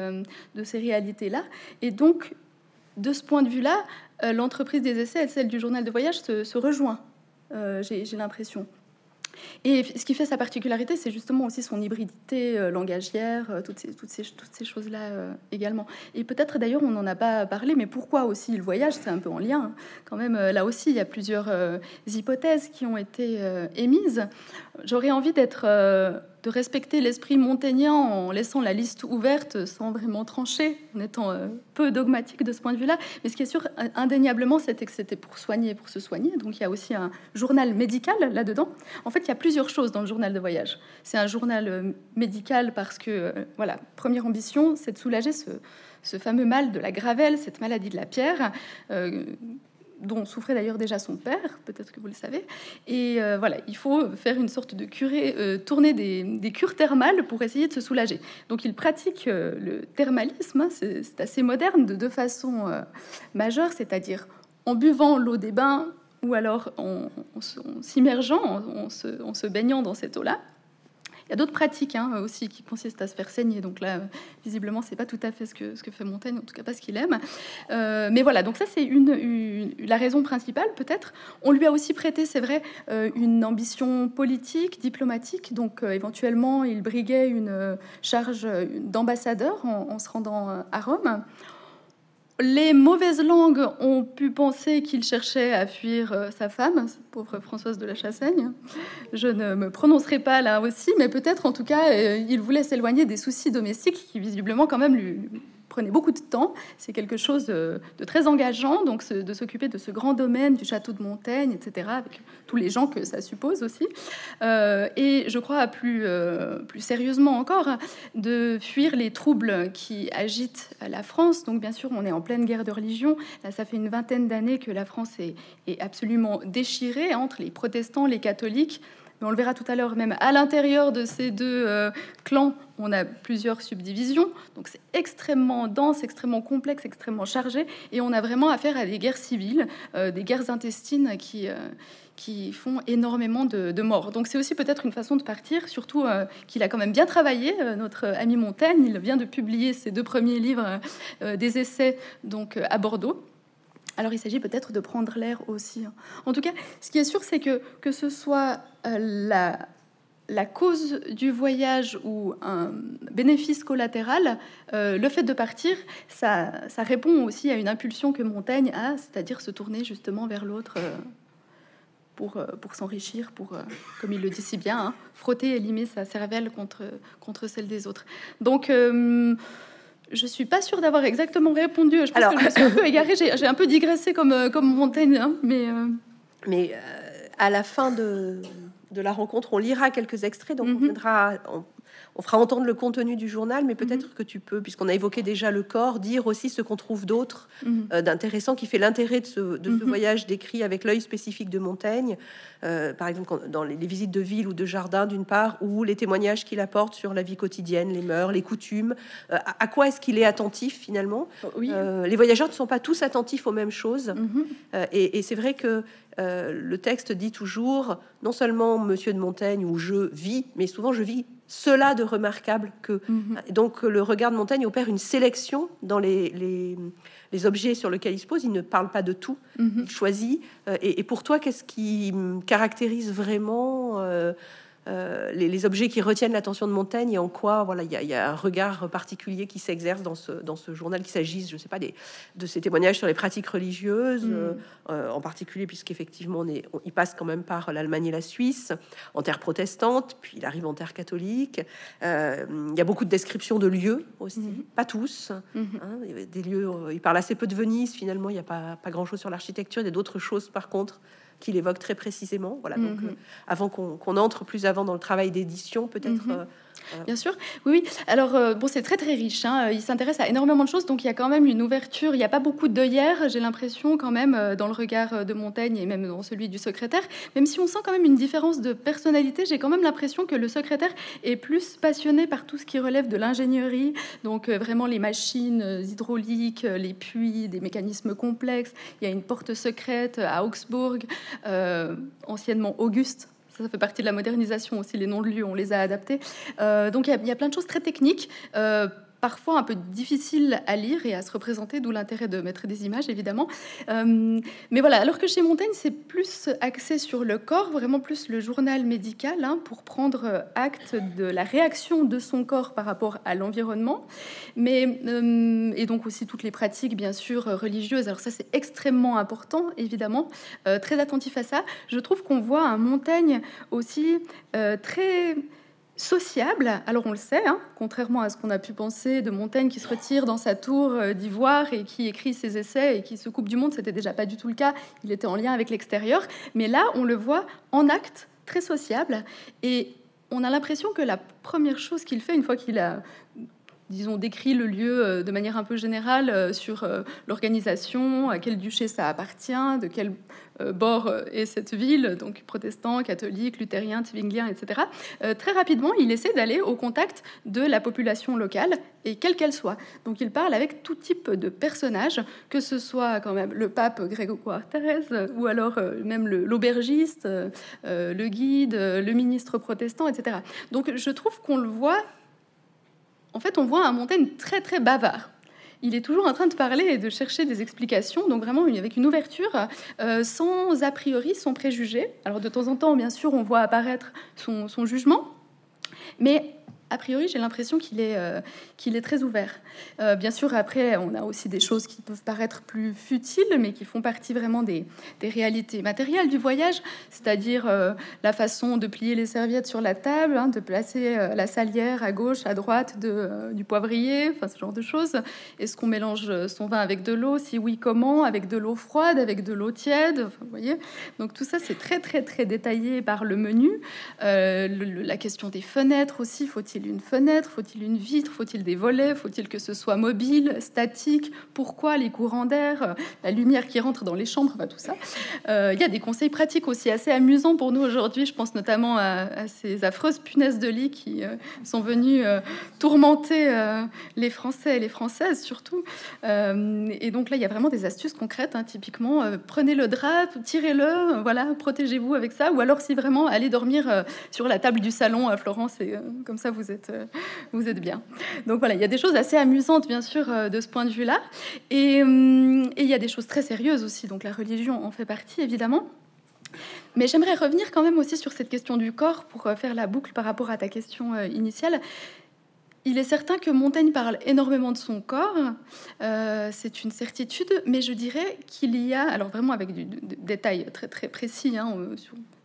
de ces réalités-là. Et donc, de ce point de vue-là, l'entreprise des essais et celle du journal de voyage se, se rejoint. J'ai l'impression. Et ce qui fait sa particularité, c'est justement aussi son hybridité euh, langagière, euh, toutes ces, choses-là euh, également. Et peut-être d'ailleurs, on n'en a pas parlé, mais pourquoi aussi il voyage C'est un peu en lien. Hein. Quand même, là aussi, il y a plusieurs hypothèses qui ont été émises. J'aurais envie d'être de respecter l'esprit montagnien en laissant la liste ouverte sans vraiment trancher, en étant euh, peu dogmatique de ce point de vue-là. Mais ce qui est sûr, indéniablement, c'était que c'était pour soigner, pour se soigner. Donc il y a aussi un journal médical là-dedans. En fait, il y a plusieurs choses dans le journal de voyage. C'est un journal euh, médical parce que, euh, voilà, première ambition, c'est de soulager ce fameux mal de la gravelle, cette maladie de la pierre, dont souffrait d'ailleurs déjà son père, peut-être que vous le savez. Et euh, voilà, il faut faire une sorte de curé, euh, tourner des, cures thermales pour essayer de se soulager. Donc il pratique euh, le thermalisme, hein, c'est assez moderne de deux façons majeures, c'est-à-dire en buvant l'eau des bains ou alors en, s'immergeant, en, se baignant dans cette eau-là. Il y a d'autres pratiques hein, aussi qui consistent à se faire saigner. Donc là, visiblement, c'est pas tout à fait ce que, ce que fait Montaigne, en tout cas pas ce qu'il aime. Euh, mais voilà, donc ça c'est une, la raison principale peut-être. On lui a aussi prêté, c'est vrai, euh, une ambition politique, diplomatique. Donc euh, éventuellement, il briguait une charge d'ambassadeur en, se rendant à Rome. Les mauvaises langues ont pu penser qu'il cherchait à fuir euh, sa femme, pauvre Françoise de la Chassaigne. Je ne me prononcerai pas là aussi, mais peut-être en tout cas, euh, il voulait s'éloigner des soucis domestiques qui visiblement quand même lui, prenait beaucoup de temps. C'est quelque chose de, très engageant, donc de s'occuper de ce grand domaine du château de Montaigne, etc., avec tous les gens que ça suppose aussi. Euh, et je crois plus, euh, plus sérieusement encore, de fuir les troubles qui agitent la France. Donc bien sûr, on est en pleine guerre de religion. Ça fait une vingtaine d'années que la France est, est absolument déchirée entre les protestants, les catholiques on le verra tout à l'heure, même à l'intérieur de ces deux euh, clans, on a plusieurs subdivisions. Donc c'est extrêmement dense, extrêmement complexe, extrêmement chargé. Et on a vraiment affaire à des guerres civiles, euh, des guerres intestines qui, euh, qui font énormément de, morts. Donc c'est aussi peut-être une façon de partir, surtout qu'il a quand même bien travaillé, notre ami Montaigne. Il vient de publier ses deux premiers livres des essais donc, à Bordeaux. Alors il s'agit peut-être de prendre l'air aussi. Hein. En tout cas, ce qui est sûr, c'est que que ce soit euh, la, la cause du voyage ou un bénéfice collatéral, euh, le fait de partir, ça, ça, répond aussi à une impulsion que Montaigne a, c'est-à-dire se tourner justement vers l'autre euh, pour, pour s'enrichir, pour, comme il le dit si bien, hein, frotter et limer sa cervelle contre, contre celle des autres. Donc, je suis pas sûre d'avoir exactement répondu. Je pense Alors... que je suis un peu égarée. J'ai un peu digressé comme, euh, comme Montaigne, hein, mais... Euh, mais euh, à la fin de, de, la rencontre, on lira quelques extraits, donc on mhm. viendra, on fera entendre le contenu du journal, mais peut-être mhm. que tu peux, puisqu'on a évoqué déjà le corps, dire aussi ce qu'on trouve d'autre mhm. euh, d'intéressant qui fait l'intérêt de ce, de ce mhm. voyage décrit avec l'œil spécifique de Montaigne, euh, par exemple dans les, visites de ville ou de jardin d'une part, ou les témoignages qu'il apporte sur la vie quotidienne, les mœurs, les coutumes. Euh, à, quoi est-ce qu'il est attentif finalement oui. Les voyageurs ne sont pas tous attentifs aux mêmes choses, et, et c'est vrai que le texte dit toujours non seulement Monsieur de Montaigne ou je vis, mais souvent je vis cela de remarquable que mhm. donc le regard de Montaigne opère une sélection dans les, les, objets sur lesquels il se pose. Il ne parle pas de tout, mhm. il choisit. Euh, et, pour toi, qu'est-ce qui caractérise vraiment euh, euh, les, objets qui retiennent l'attention de Montaigne et en quoi voilà il y, a un regard particulier qui s'exerce dans ce, dans ce journal, qu'il s'agisse, je sais pas, des, de ces témoignages sur les pratiques religieuses, mm. euh, euh, en particulier puisqu'effectivement on est, il passe quand même par l'Allemagne et la Suisse, en terre protestante, puis il arrive en terre catholique. il y a beaucoup de descriptions de lieux aussi, mm-hmm. pas tous. Mm-hmm. Hein, des lieux, il parle assez peu de Venise, finalement il n'y a pas, pas grand-chose sur l'architecture, il y a d'autres choses par contre qu'il évoque très précisément. Voilà, donc, mhm. euh, avant qu'on entre plus avant dans le travail d'édition, peut-être mhm. Euh, Bien sûr, oui. Alors, euh, bon, c'est très très riche. Hein. Il s'intéresse à énormément de choses, donc il y a quand même une ouverture. Il n'y a pas beaucoup d'œillères, j'ai l'impression, quand même, euh, dans le regard de Montaigne et même dans celui du secrétaire. Même si on sent quand même une différence de personnalité, j'ai quand même l'impression que le secrétaire est plus passionné par tout ce qui relève de l'ingénierie, donc euh, vraiment les machines hydrauliques, les puits, des mécanismes complexes. Il y a une porte secrète à Augsbourg, anciennement Auguste ça fait partie de la modernisation aussi. Les noms de lieux, on les a adaptés. Euh, donc il y, a plein de choses très techniques. Euh, parfois un peu difficile à lire et à se représenter, d'où l'intérêt de mettre des images, évidemment. Euh, mais voilà, alors que chez Montaigne, c'est plus axé sur le corps, vraiment plus le journal médical, hein, pour prendre acte de la réaction de son corps par rapport à l'environnement, mais euh, et donc aussi toutes les pratiques, bien sûr, religieuses. Alors ça, c'est extrêmement important, évidemment, euh, très attentif à ça. Je trouve qu'on voit un Montaigne aussi très sociable. Alors on le sait, hein, contrairement à ce qu'on a pu penser de Montaigne qui se retire dans sa tour euh, d'ivoire et qui écrit ses essais et qui se coupe du monde, c'était déjà pas du tout le cas. Il était en lien avec l'extérieur, mais là on le voit en acte, très sociable, et on a l'impression que la première chose qu'il fait une fois qu'il a disons, décrit le lieu euh, de manière un peu générale euh, sur l'organisation, à quel duché ça appartient, de quel euh, bord euh, est cette ville, donc protestant, catholique, luthérien, twinglien, etc. Euh, très rapidement, il essaie d'aller au contact de la population locale, et quelle qu'elle soit. Donc il parle avec tout type de personnages, que ce soit quand même le pape Grégoire Thérèse, ou alors même l'aubergiste, le guide, le ministre protestant, etc. Donc je trouve qu'on le voit, en fait, on voit un Montaigne très très bavard il est toujours en train de parler et de chercher des explications, donc vraiment avec une ouverture, euh, sans a priori, sans préjugés. Alors de temps en temps, bien sûr, on voit apparaître son, son jugement, mais a priori, j'ai l'impression qu'il est, euh, qu'il est très ouvert. Euh, bien sûr, après, on a aussi des choses qui peuvent paraître plus futiles, mais qui font partie vraiment des, des réalités matérielles du voyage, c'est-à-dire euh, la façon de plier les serviettes sur la table, hein, de placer la salière à gauche, à droite de, du poivrier, enfin ce genre de choses. Est-ce qu'on mélange son vin avec de l'eau? Si oui, comment? Avec de l'eau froide, avec de l'eau tiède? Vous voyez Donc tout ça, c'est très, très, très détaillé par le menu. la question des fenêtres aussi, faut-il une fenêtre? Faut-il une vitre? Faut-il des volets? Faut-il que ce soit mobile, statique? Pourquoi les courants d'air? La lumière qui rentre dans les chambres, tout ça. Euh, il y a des conseils pratiques aussi assez amusants pour nous aujourd'hui. Je pense notamment à, ces affreuses punaises de lit qui euh, sont venues euh, tourmenter les Français et les Françaises surtout. et donc là, il y a vraiment des astuces concrètes. Hein. typiquement, prenez le drap, tirez-le, voilà, protégez-vous avec ça. Ou alors, si vraiment, allez dormir sur la table du salon à Florence et comme ça, vous euh, vous êtes bien. Donc voilà, il y a des choses assez amusantes, bien sûr, euh, de ce point de vue-là. Hum, et, il y a des choses très sérieuses aussi. Donc la religion en fait partie, évidemment. Mais j'aimerais revenir quand même aussi sur cette question du corps pour euh, faire la boucle par rapport à ta question initiale. Il est certain que Montaigne parle énormément de son corps, euh, c'est une certitude, mais je dirais qu'il y a, alors vraiment avec des détails très très précis, hein, euh,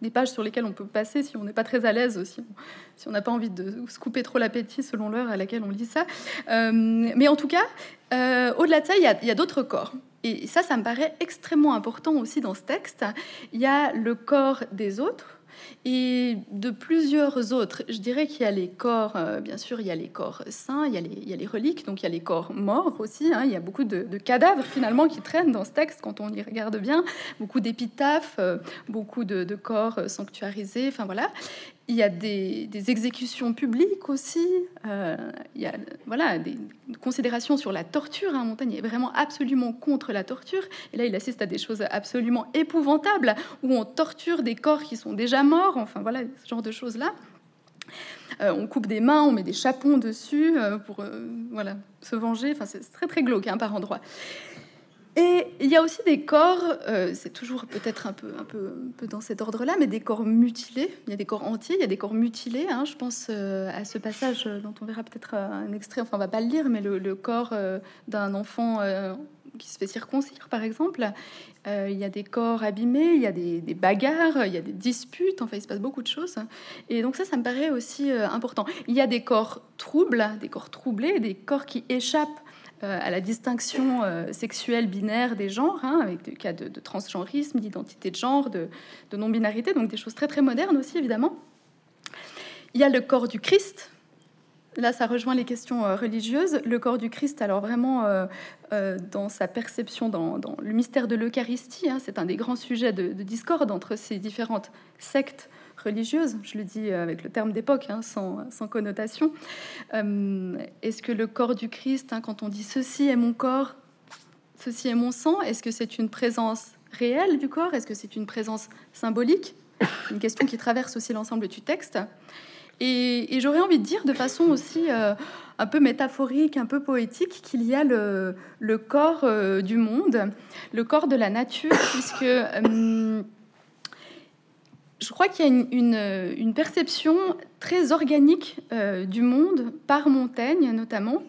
des pages sur lesquelles on peut passer si on n'est pas très à l'aise, si on n'a pas envie de se couper trop l'appétit selon l'heure à laquelle on lit ça. Euh, mais en tout cas, au-delà de ça, il y a d'autres corps. Et ça, ça me paraît extrêmement important aussi dans ce texte. Il y a le corps des autres et de plusieurs autres. Je dirais qu'il y a les corps, euh, bien sûr, il y a les corps saints, il y a les, il y a les reliques, donc il y a les corps morts aussi. Hein. il y a beaucoup de, cadavres finalement qui traînent dans ce texte quand on y regarde bien, beaucoup d'épitaphes, euh, beaucoup de, corps sanctuarisés. Enfin voilà. Il y a des, exécutions publiques aussi. Euh, il y a voilà, des considérations sur la torture. Hein. Montaigne est vraiment absolument contre la torture. Et là, il assiste à des choses absolument épouvantables où on torture des corps qui sont déjà morts. Enfin, voilà, ce genre de choses-là. Euh, on coupe des mains, on met des chapons dessus euh, pour voilà, se venger. Enfin, c'est très, très glauque hein, par endroits. Et il y a aussi des corps, euh, c'est toujours peut-être un peu, dans cet ordre-là, mais des corps mutilés. Il y a des corps entiers, il y a des corps mutilés. Hein. Je pense euh, à ce passage dont on verra peut-être un extrait, enfin on va pas le lire, mais le, corps euh, d'un enfant qui se fait circoncire, par exemple. il y a des corps abîmés, il y a des, des, bagarres, il y a des disputes, enfin il se passe beaucoup de choses. Et donc ça, ça me paraît aussi important. Il y a des corps troubles, des corps troublés, des corps qui échappent euh, à la distinction euh, sexuelle binaire des genres, hein, avec des cas de, transgenrisme, d'identité de genre, de, non-binarité, donc des choses très très modernes aussi évidemment. Il y a le corps du Christ. Là, ça rejoint les questions euh, religieuses. Le corps du Christ, alors vraiment dans sa perception, dans, le mystère de l'Eucharistie, hein, c'est un des grands sujets de, de discorde entre ces différentes sectes religieuse, je le dis avec le terme d'époque, hein, sans, connotation. Euh, est-ce que le corps du Christ, hein, quand on dit ceci est mon corps, ceci est mon sang, est-ce que c'est une présence réelle du corps? Est-ce que c'est une présence symbolique? Une question qui traverse aussi l'ensemble du texte. Et, j'aurais envie de dire de façon aussi euh, un peu métaphorique, un peu poétique, qu'il y a le, corps euh, du monde, le corps de la nature, puisque je crois qu'il y a une, perception très organique euh, du monde par Montaigne notamment.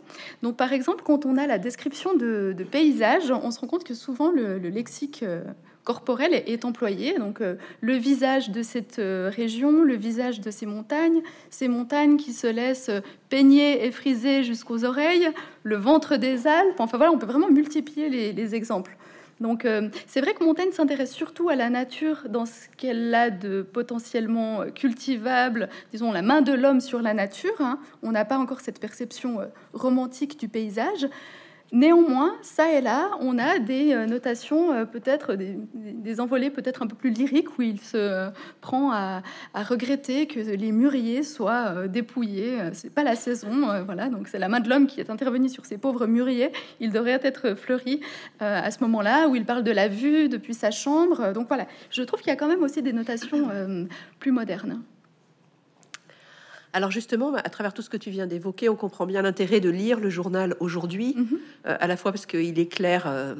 Donc par exemple, quand on a la description de, paysages, on se rend compte que souvent le, lexique euh, corporel est, employé. Donc euh, le visage de cette région, le visage de ces montagnes, ces montagnes qui se laissent peigner et friser jusqu'aux oreilles, le ventre des Alpes. Enfin voilà, on peut vraiment multiplier les exemples. Donc euh, c'est vrai que Montaigne s'intéresse surtout à la nature dans ce qu'elle a de potentiellement cultivable, disons la main de l'homme sur la nature. Hein. On n'a pas encore cette perception euh, romantique du paysage. Néanmoins, ça et là, on a des euh, notations, euh, peut-être des, envolées peut-être un peu plus lyriques, où il se prend à, regretter que les mûriers soient euh, dépouillés. C'est pas la saison, voilà. Donc c'est la main de l'homme qui est intervenue sur ces pauvres mûriers. Ils devraient être fleuris à ce moment-là, où il parle de la vue depuis sa chambre. Donc voilà, je trouve qu'il y a quand même aussi des notations plus modernes. Alors justement, à travers tout ce que tu viens d'évoquer, on comprend bien l'intérêt de lire le journal aujourd'hui, mhm. euh, à la fois parce qu'il éclaire euh,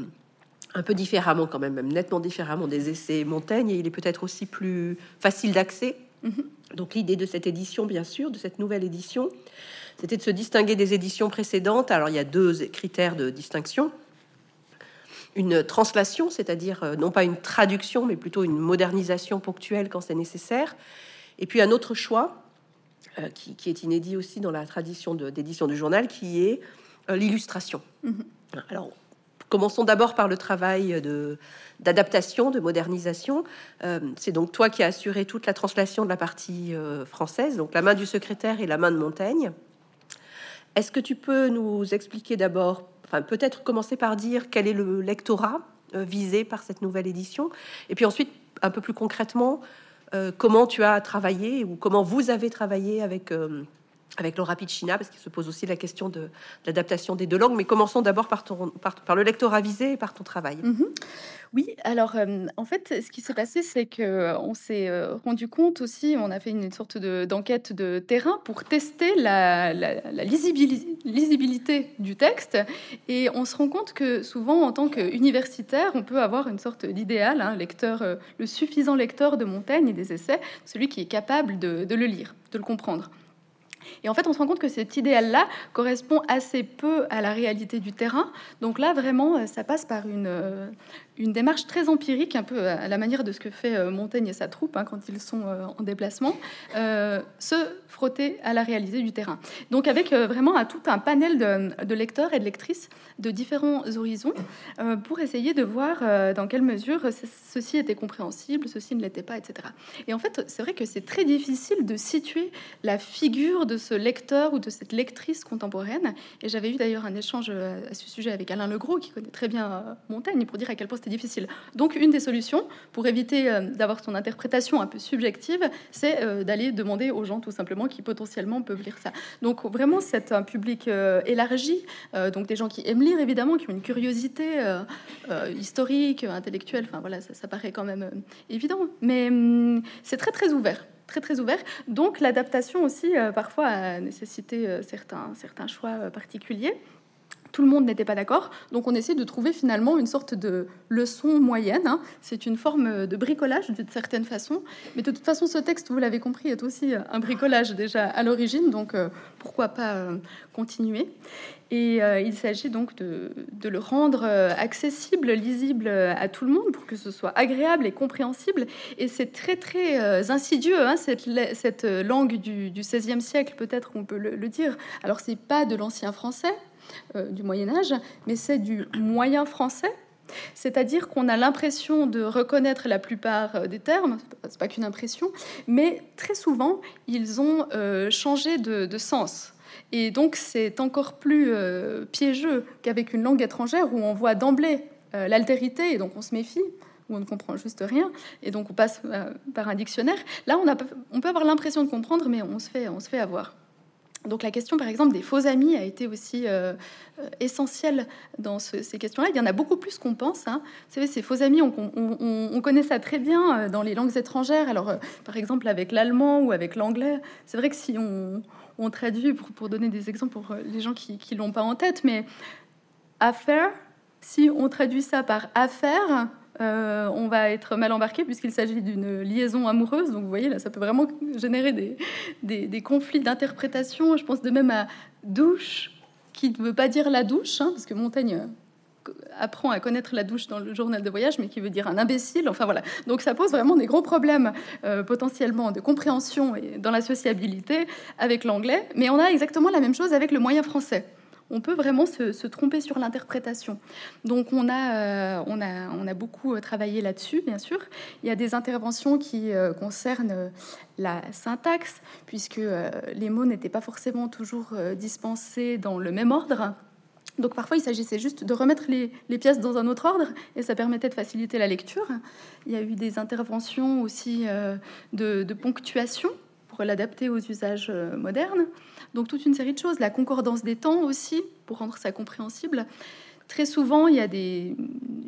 un peu différemment quand même, même nettement différemment des essais Montaigne, et il est peut-être aussi plus facile d'accès. Mhm. Donc l'idée de cette édition, bien sûr, de cette nouvelle édition, c'était de se distinguer des éditions précédentes. Alors il y a deux critères de distinction. Une translation, c'est-à-dire euh, non pas une traduction, mais plutôt une modernisation ponctuelle quand c'est nécessaire. Et puis un autre choix, euh, qui, est inédit aussi dans la tradition d'édition du journal, qui est euh, l'illustration. Mhm. Alors, commençons d'abord par le travail d'adaptation, de, modernisation. Euh, c'est donc toi qui as assuré toute la translation de la partie française, donc la main du secrétaire et la main de Montaigne. Est-ce que tu peux nous expliquer d'abord, enfin peut-être commencer par dire quel est le lectorat visé par cette nouvelle édition, et puis ensuite un peu plus concrètement, comment tu as travaillé ou comment vous avez travaillé avec, euh, avec Laura Piccina, parce qu'il se pose aussi la question de, l'adaptation des deux langues. Mais commençons d'abord par, par, le lecteur avisé et par ton travail. Mhm. Oui, alors euh, en fait, ce qui s'est passé, c'est que on s'est rendu compte aussi, on a fait une sorte d'enquête de, terrain pour tester la, lisibilité, lisibilité, du texte, et on se rend compte que souvent, en tant qu'universitaire, on peut avoir une sorte d'idéal, hein, lecteur, le suffisant lecteur de Montaigne et des essais, celui qui est capable de le lire, de le comprendre. Et en fait, on se rend compte que cet idéal-là correspond assez peu à la réalité du terrain. Donc là, vraiment, euh, ça passe par une, euh, une démarche très empirique, un peu à la manière de ce que fait euh, Montaigne et sa troupe hein, quand ils sont en déplacement, se frotter à la réalité du terrain. Donc avec vraiment un, tout un panel de, lecteurs et de lectrices de différents horizons pour essayer de voir dans quelle mesure ceci était compréhensible, ceci ne l'était pas, etc. Et en fait, c'est vrai que c'est très difficile de situer la figure de ce lecteur ou de cette lectrice contemporaine. Et j'avais eu d'ailleurs un échange euh, à ce sujet avec Alain Legros, qui connaît très bien euh, Montaigne, pour dire à quel point difficile. Donc, une des solutions pour éviter euh, d'avoir son interprétation un peu subjective, c'est d'aller demander aux gens tout simplement qui potentiellement peuvent lire ça. Donc, vraiment, c'est un public élargi, donc des gens qui aiment lire évidemment, qui ont une curiosité historique, intellectuelle. Enfin voilà, ça, paraît quand même évident, mais hum, c'est très très ouvert très très ouvert. Donc l'adaptation aussi euh, parfois a nécessité euh, certains, certains choix euh, particuliers tout le monde n'était pas d'accord. Donc on essaie de trouver finalement une sorte de leçon moyenne. Hein. C'est une forme de bricolage d'une certaine façon. Mais de toute façon, ce texte, vous l'avez compris, est aussi un bricolage déjà à l'origine. Donc euh, pourquoi pas euh, continuer et euh, il s'agit donc de, le rendre accessible, lisible à tout le monde pour que ce soit agréable et compréhensible. Et c'est très très insidieux, hein, cette, langue du, XVIe siècle, peut-être on peut le, le dire. Alors c'est pas de l'ancien français, du Moyen Âge, mais c'est du moyen français. C'est-à-dire qu'on a l'impression de reconnaître la plupart euh, des termes, c'est pas qu'une impression, mais très souvent ils ont euh, changé de, sens. Et donc c'est encore plus piégeux qu'avec une langue étrangère où on voit d'emblée l'altérité et donc on se méfie où on ne comprend juste rien, et donc on passe par un dictionnaire. Là, on, on peut avoir l'impression de comprendre, mais on se fait, on se fait avoir. Donc la question, par exemple, des faux amis a été aussi euh, euh, essentielle dans ces questions-là. Il y en a beaucoup plus qu'on pense. Hein. Vous savez, ces faux amis, on, connaît ça très bien euh, dans les langues étrangères. Alors, par exemple, avec l'allemand ou avec l'anglais, c'est vrai que si on, traduit, pour, donner des exemples pour les gens qui ne l'ont pas en tête, mais affaire, si on traduit ça par affaire, euh, on va être mal embarqué puisqu'il s'agit d'une liaison amoureuse. Donc vous voyez, là, ça peut vraiment générer des, conflits d'interprétation. Je pense de même à douche, qui ne veut pas dire la douche, hein, parce que Montaigne euh, apprend à connaître la douche dans le journal de voyage, mais qui veut dire un imbécile. Enfin voilà. Donc ça pose vraiment des gros problèmes euh, potentiellement de compréhension et dans la sociabilité avec l'anglais. Mais on a exactement la même chose avec le moyen français on peut vraiment se, tromper sur l'interprétation. Donc on a, euh, on, a, on a beaucoup euh, travaillé là-dessus, bien sûr. Il y a des interventions qui euh, concernent la syntaxe, puisque les mots n'étaient pas forcément toujours dispensés dans le même ordre. Donc parfois, il s'agissait juste de remettre les, pièces dans un autre ordre et ça permettait de faciliter la lecture. Il y a eu des interventions aussi de ponctuation pour l'adapter aux usages modernes. Donc toute une série de choses. La concordance des temps aussi, pour rendre ça compréhensible. Très souvent, il y a des,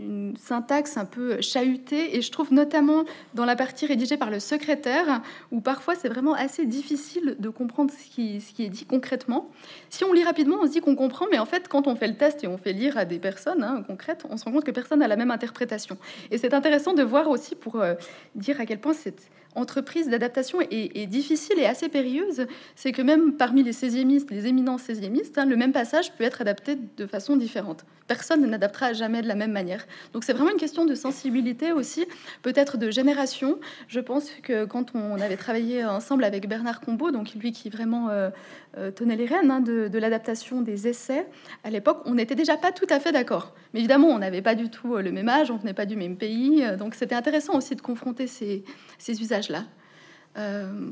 une syntaxe un peu chahutée, et je trouve notamment dans la partie rédigée par le secrétaire, où parfois c'est vraiment assez difficile de comprendre ce qui, ce qui, est dit concrètement. Si on lit rapidement, on se dit qu'on comprend, mais en fait, quand on fait le test et on fait lire à des personnes hein, concrètes, on se rend compte que personne n'a la même interprétation. Et c'est intéressant de voir aussi pour euh, dire à quel point cette entreprise d'adaptation est, difficile et assez périlleuse, c'est que même parmi les 16e les éminents 16e hein, le même passage peut être adapté de façon différente. Personne n'adaptera jamais de la même manière. Donc c'est vraiment une question de sensibilité aussi, peut-être de génération. Je pense que quand on avait travaillé ensemble avec Bernard Combeau, donc lui qui vraiment euh, euh, tenait les rênes hein, de, l'adaptation des essais, à l'époque, on n'était déjà pas tout à fait d'accord. Mais évidemment, on n'avait pas du tout euh, le même âge, on venait pas du même pays, donc c'était intéressant aussi de confronter ces, ces usages-là.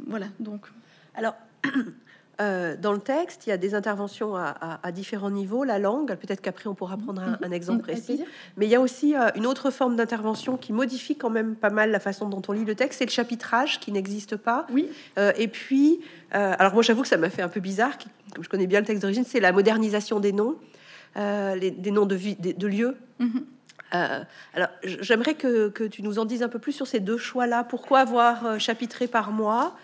voilà, donc. Alors, Euh, dans le texte, il y a des interventions à, différents niveaux, la langue, peut-être qu'après on pourra prendre un, mm-hmm. exemple précis, mais il y a aussi euh, une autre forme d'intervention qui modifie quand même pas mal la façon dont on lit le texte, c'est le chapitrage qui n'existe pas. Oui. Euh, et puis, alors moi j'avoue que ça m'a fait un peu bizarre, comme je connais bien le texte d'origine, c'est la modernisation des noms, des noms de, de lieux. Mm-hmm. alors, j'aimerais que, tu nous en dises un peu plus sur ces deux choix-là. Pourquoi avoir chapitré par mois?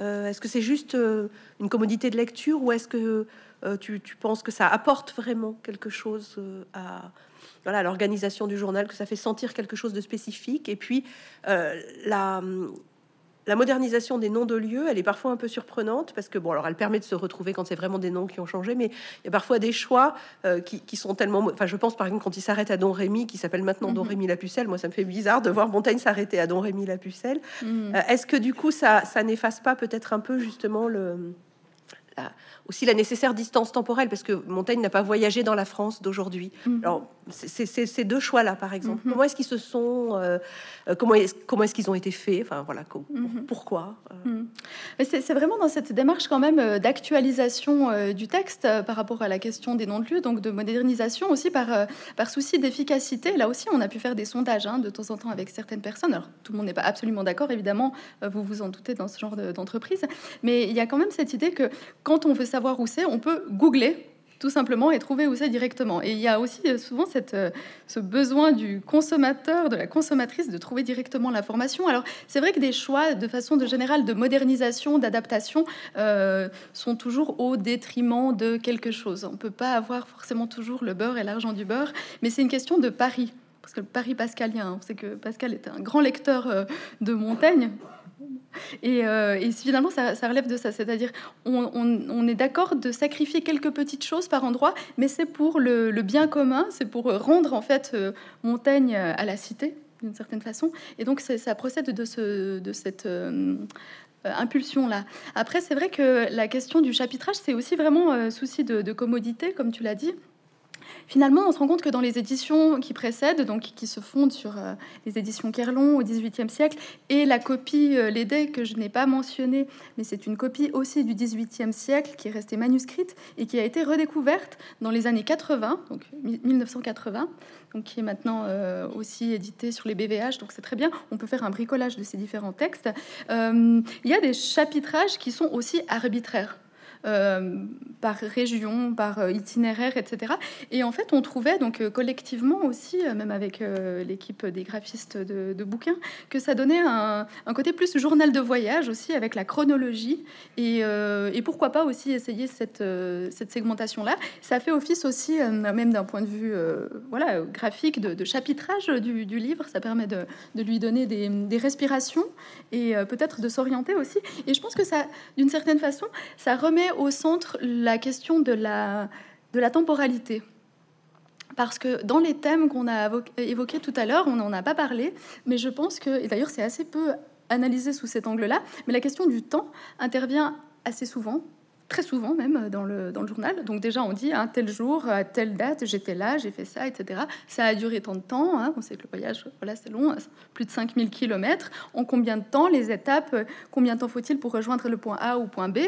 Euh, est-ce que c'est juste euh, une commodité de lecture ou est-ce que euh, tu, penses que ça apporte vraiment quelque chose à l'organisation du journal, que ça fait sentir quelque chose de spécifique? Et puis, la, la modernisation des noms de lieux, elle est parfois un peu surprenante parce que bon, alors elle permet de se retrouver quand c'est vraiment des noms qui ont changé, mais il y a parfois des choix euh, qui, sont tellement. Enfin, je pense par exemple quand il s'arrête à Don Rémy, qui s'appelle maintenant Don mhm. Rémy la Pucelle. Moi, ça me fait bizarre de voir Montaigne s'arrêter à Don Rémy la Pucelle. Mhm. Euh, est-ce que du coup, ça, ça n'efface pas peut-être un peu justement le aussi la nécessaire distance temporelle, parce que Montaigne n'a pas voyagé dans la France d'aujourd'hui. Mhm. Alors, c'est ces deux choix-là, par exemple. Mhm. Comment est-ce qu'ils se sont, euh, euh, comment est-ce comment est-ce qu'ils ont été faits? Enfin, voilà, mhm. pourquoi euh? C'est vraiment dans cette démarche quand même d'actualisation du texte par rapport à la question des noms de lieux, donc de modernisation aussi par, par souci d'efficacité. Là aussi, on a pu faire des sondages hein, de temps en temps avec certaines personnes. Alors, tout le monde n'est pas absolument d'accord, évidemment, vous vous en doutez dans ce genre d'entreprise, mais il y a quand même cette idée que quand on veut savoir où c'est, on peut googler tout simplement et trouver où c'est directement. Et il y a aussi souvent cette, ce besoin du consommateur, de la consommatrice, de trouver directement l'information. Alors c'est vrai que des choix, de façon de générale, de modernisation, d'adaptation, sont toujours au détriment de quelque chose. On peut pas avoir forcément toujours le beurre et l'argent du beurre, mais c'est une question de pari parce que le Paris pascalien, on sait que Pascal était un grand lecteur euh, de Montaigne. Et, euh, finalement, ça, relève de ça, c'est-à-dire on, est d'accord de sacrifier quelques petites choses par endroit, mais c'est pour le, bien commun, c'est pour rendre en fait euh, Montaigne à la cité d'une certaine façon. Et donc ça procède de, ce, de cette impulsion-là. Après, c'est vrai que la question du chapitrage, c'est aussi vraiment souci de commodité, comme tu l'as dit. Finalement, on se rend compte que dans les éditions qui précèdent, donc qui se fondent sur euh, les éditions Kerlon au XVIIIe siècle, et la copie euh, Lédet que je n'ai pas mentionnée, mais c'est une copie aussi du XVIIIe siècle qui est restée manuscrite et qui a été redécouverte dans les années 80, donc 1980, donc qui est maintenant euh, aussi édité sur les BVH, donc c'est très bien. On peut faire un bricolage de ces différents textes. il y a des chapitrages qui sont aussi arbitraires. Euh, par région, par euh, itinéraire, etc. Et en fait, on trouvait donc euh, collectivement aussi, même avec l'équipe des graphistes de, bouquins, que ça donnait un, côté plus journal de voyage aussi avec la chronologie et, pourquoi pas aussi essayer cette, segmentation-là. Ça fait office aussi, même d'un point de vue voilà, graphique, de, chapitrage du, livre. Ça permet de, lui donner des, des respirations et peut-être de s'orienter aussi. Et je pense que ça, d'une certaine façon, ça remet au centre la question de la, de la temporalité. Parce que dans les thèmes qu'on a évoqués tout à l'heure, on n'en a pas parlé, mais je pense que, et d'ailleurs c'est assez peu analysé sous cet angle-là, mais la question du temps intervient assez souvent, très souvent même dans le, dans le journal. Donc déjà on dit un hein, tel jour, à telle date, j'étais là, j'ai fait ça, etc. Ça a duré tant de temps, hein. on sait que le voyage, voilà, c'est long, plus de 5000 km. En combien de temps, les étapes, combien de temps faut-il pour rejoindre le point A ou point B?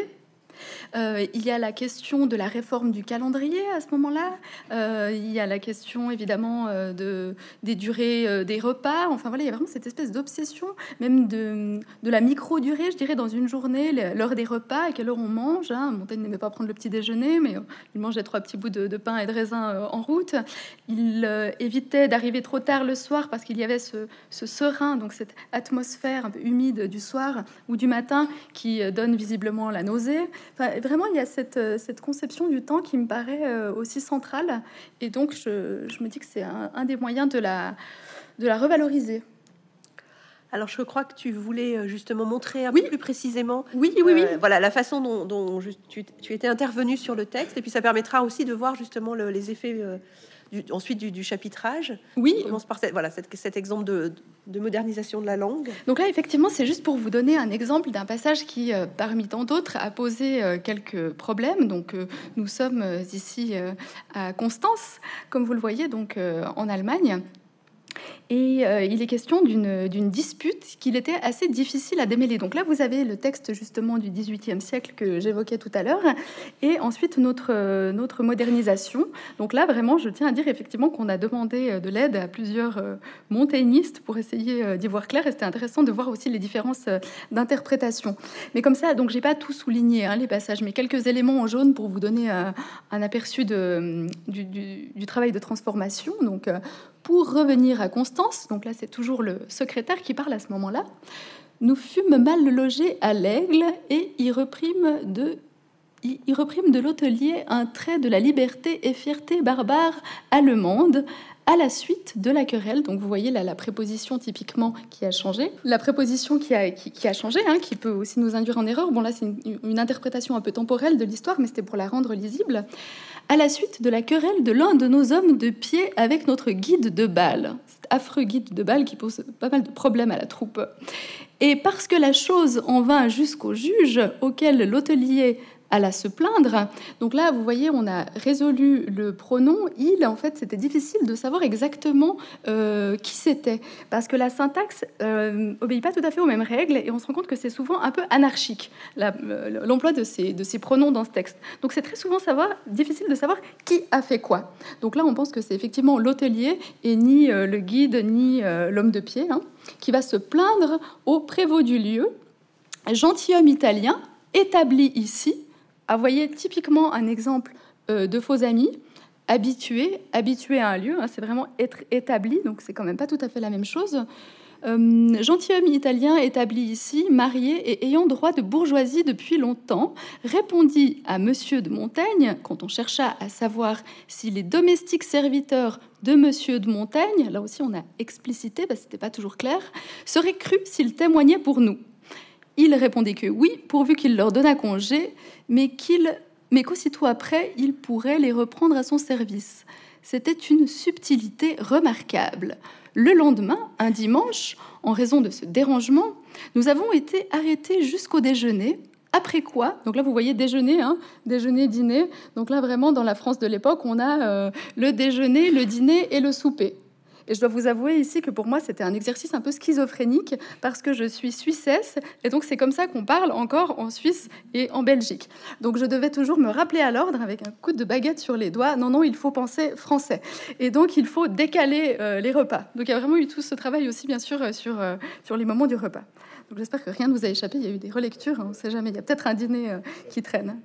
Euh, il y a la question de la réforme du calendrier à ce moment-là. Euh, il y a la question évidemment euh, de, des durées des repas. Enfin voilà, il y a vraiment cette espèce d'obsession, même de, la micro-durée, je dirais, dans une journée, l'heure des repas, à quelle heure on mange. Hein. Montaigne n'aimait pas prendre le petit déjeuner, mais il mangeait trois petits bouts de, pain et de raisin en route. Il évitait d'arriver trop tard le soir parce qu'il y avait ce, serein, donc cette atmosphère humide du soir ou du matin qui donne visiblement la nausée vraiment, il y a cette, euh, cette, conception du temps qui me paraît euh, aussi centrale. Et donc, je, je me dis que c'est un, des moyens de la, de la revaloriser. Alors, je crois que tu voulais euh, justement montrer un peu plus précisément, oui, oui, oui. voilà, la façon dont, dont tu, tu, étais intervenu sur le texte, et puis ça permettra aussi de voir justement les effets ensuite du, chapitrage. Oui. On commence par cette, voilà, cet exemple de, modernisation de la langue. Donc là, effectivement, c'est juste pour vous donner un exemple d'un passage qui, euh, parmi tant d'autres, a posé euh, quelques problèmes. Donc, euh, nous sommes ici à Constance, comme vous le voyez, donc en Allemagne. Et euh, il est question d'une dispute qu'il était assez difficile à démêler. Donc là, vous avez le texte justement du XVIIIe siècle que j'évoquais tout à l'heure, et ensuite notre, notre modernisation. Donc là, vraiment, je tiens à dire effectivement qu'on a demandé euh, de l'aide à plusieurs euh, montaigniste pour essayer d'y voir clair, et c'était intéressant de voir aussi les différences d'interprétation. Mais comme ça, donc j'ai pas tout souligné hein, les passages, mais quelques éléments en jaune pour vous donner un, aperçu de, du, du, travail de transformation. Donc pour revenir à Constance, donc là c'est toujours le secrétaire qui parle à ce moment-là, nous fûmes mal logés à l'aigle et y reprîmes de y reprime de l'hôtelier un trait de la liberté et fierté barbare allemande à la suite de la querelle. Donc vous voyez là la préposition typiquement qui a changé. La préposition qui a, qui, a changé, hein, qui peut aussi nous induire en erreur. Bon là c'est une, une, interprétation un peu temporelle de l'histoire, mais c'était pour la rendre lisible à la suite de la querelle de l'un de nos hommes de pied avec notre guide de balle. Cet affreux guide de balle qui pose pas mal de problèmes à la troupe. Et parce que la chose en vint jusqu'au juge, auquel l'hôtelier à se plaindre. Donc là, vous voyez, on a résolu le pronom il. En fait, c'était difficile de savoir exactement euh, qui c'était parce que la syntaxe euh, obéit pas tout à fait aux mêmes règles et on se rend compte que c'est souvent un peu anarchique euh, l'emploi de ces, de ces pronoms dans ce texte. Donc c'est très souvent difficile de savoir qui a fait quoi. Donc là, on pense que c'est effectivement l'hôtelier et ni le guide ni l'homme de pied hein, qui va se plaindre au prévôt du lieu, gentilhomme italien établi ici, à voyez typiquement un exemple de faux amis, habitués, habitués à un lieu, hein, c'est vraiment être établi, donc c'est quand même pas tout à fait la même chose. Euh, gentilhomme italien établi ici, marié et ayant droit de bourgeoisie depuis longtemps, répondit à Monsieur de Montaigne, quand on chercha à savoir si les domestiques serviteurs de Monsieur de Montaigne, là aussi on a explicité parce que c'était pas toujours clair, seraient crus s'ils témoignaient pour nous. Il répondait que oui, pourvu qu'il leur donnât congé, mais qu'il qu'aussitôt après, il pourrait les reprendre à son service. C'était une subtilité remarquable. Le lendemain, un dimanche, en raison de ce dérangement, nous avons été arrêtés jusqu'au déjeuner. Après quoi, donc là vous voyez déjeuner, hein, déjeuner, dîner. Donc là vraiment dans la France de l'époque, on a euh, le déjeuner, le dîner et le souper. Et je dois vous avouer ici que pour moi, c'était un exercice un peu schizophrénique parce que je suis suissesse et donc c'est comme ça qu'on parle encore en Suisse et en Belgique. Donc je devais toujours me rappeler à l'ordre avec un coup de baguette sur les doigts. Non, non, il faut penser français. Et donc il faut décaler euh, les repas. Donc il y a vraiment eu tout ce travail aussi, bien sûr, euh, sur, euh, sur les moments du repas. Donc j'espère que rien ne vous a échappé. Il y a eu des relectures, hein, on ne sait jamais. Il y a peut-être un dîner qui traîne.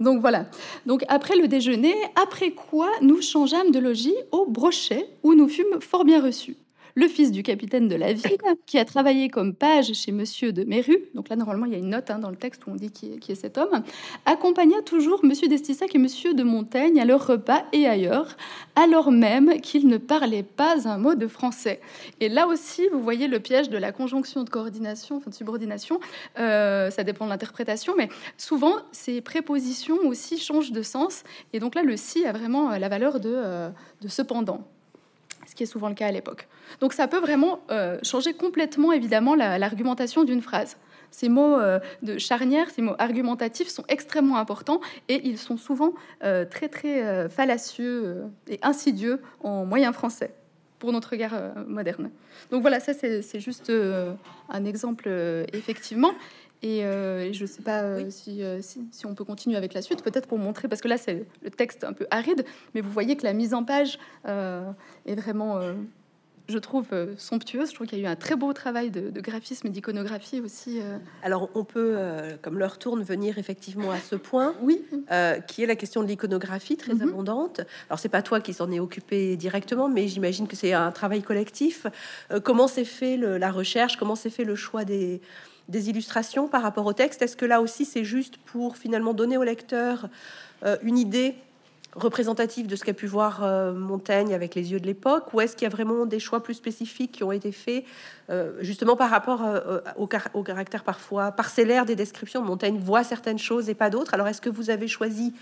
Donc voilà. Donc après le déjeuner, après quoi nous changeâmes de logis au Brochet, où nous fûmes fort bien reçus le fils du capitaine de la ville, qui a travaillé comme page chez Monsieur de Méru, donc là normalement il y a une note hein, dans le texte où on dit qui est, cet homme, accompagna toujours Monsieur d'Estissac et Monsieur de Montaigne à leur repas et ailleurs, alors même qu'ils ne parlaient pas un mot de français. Et là aussi, vous voyez le piège de la conjonction de coordination, enfin de subordination, euh, ça dépend de l'interprétation, mais souvent ces prépositions aussi changent de sens, et donc là le si a vraiment la valeur de, euh, de cependant. ce qui est souvent le cas à l'époque. Donc ça peut vraiment euh, changer complètement, évidemment, l'argumentation d'une phrase. Ces mots euh, de charnière, ces mots argumentatifs sont extrêmement importants et ils sont souvent euh, très très fallacieux et insidieux en moyen français pour notre regard moderne. Donc voilà, ça c'est juste un exemple effectivement. Et, je ne sais pas si, si, si, on peut continuer avec la suite, peut-être pour montrer, parce que là c'est le texte un peu aride, mais vous voyez que la mise en page est vraiment je trouve, euh, somptueuse. Je trouve qu'il y a eu un très beau travail de, graphisme et d'iconographie aussi. Euh. Alors, on peut, euh, comme leur tourne, venir effectivement à ce point, oui. qui est la question de l'iconographie très mhm. abondante. Alors, c'est pas toi qui s'en est occupé directement, mais j'imagine que c'est un travail collectif. comment s'est fait la recherche? Comment s'est fait le choix des, des illustrations par rapport au texte Est-ce que là aussi, c'est juste pour finalement donner au lecteur une idée représentatif de ce qu'a pu voir euh, Montaigne avec les yeux de l'époque, ou est-ce qu'il y a vraiment des choix plus spécifiques qui ont été faits euh, justement par rapport euh, au, caractère parfois parcellaire des descriptions Montaigne voit certaines choses et pas d'autres? Alors est-ce que vous avez choisi,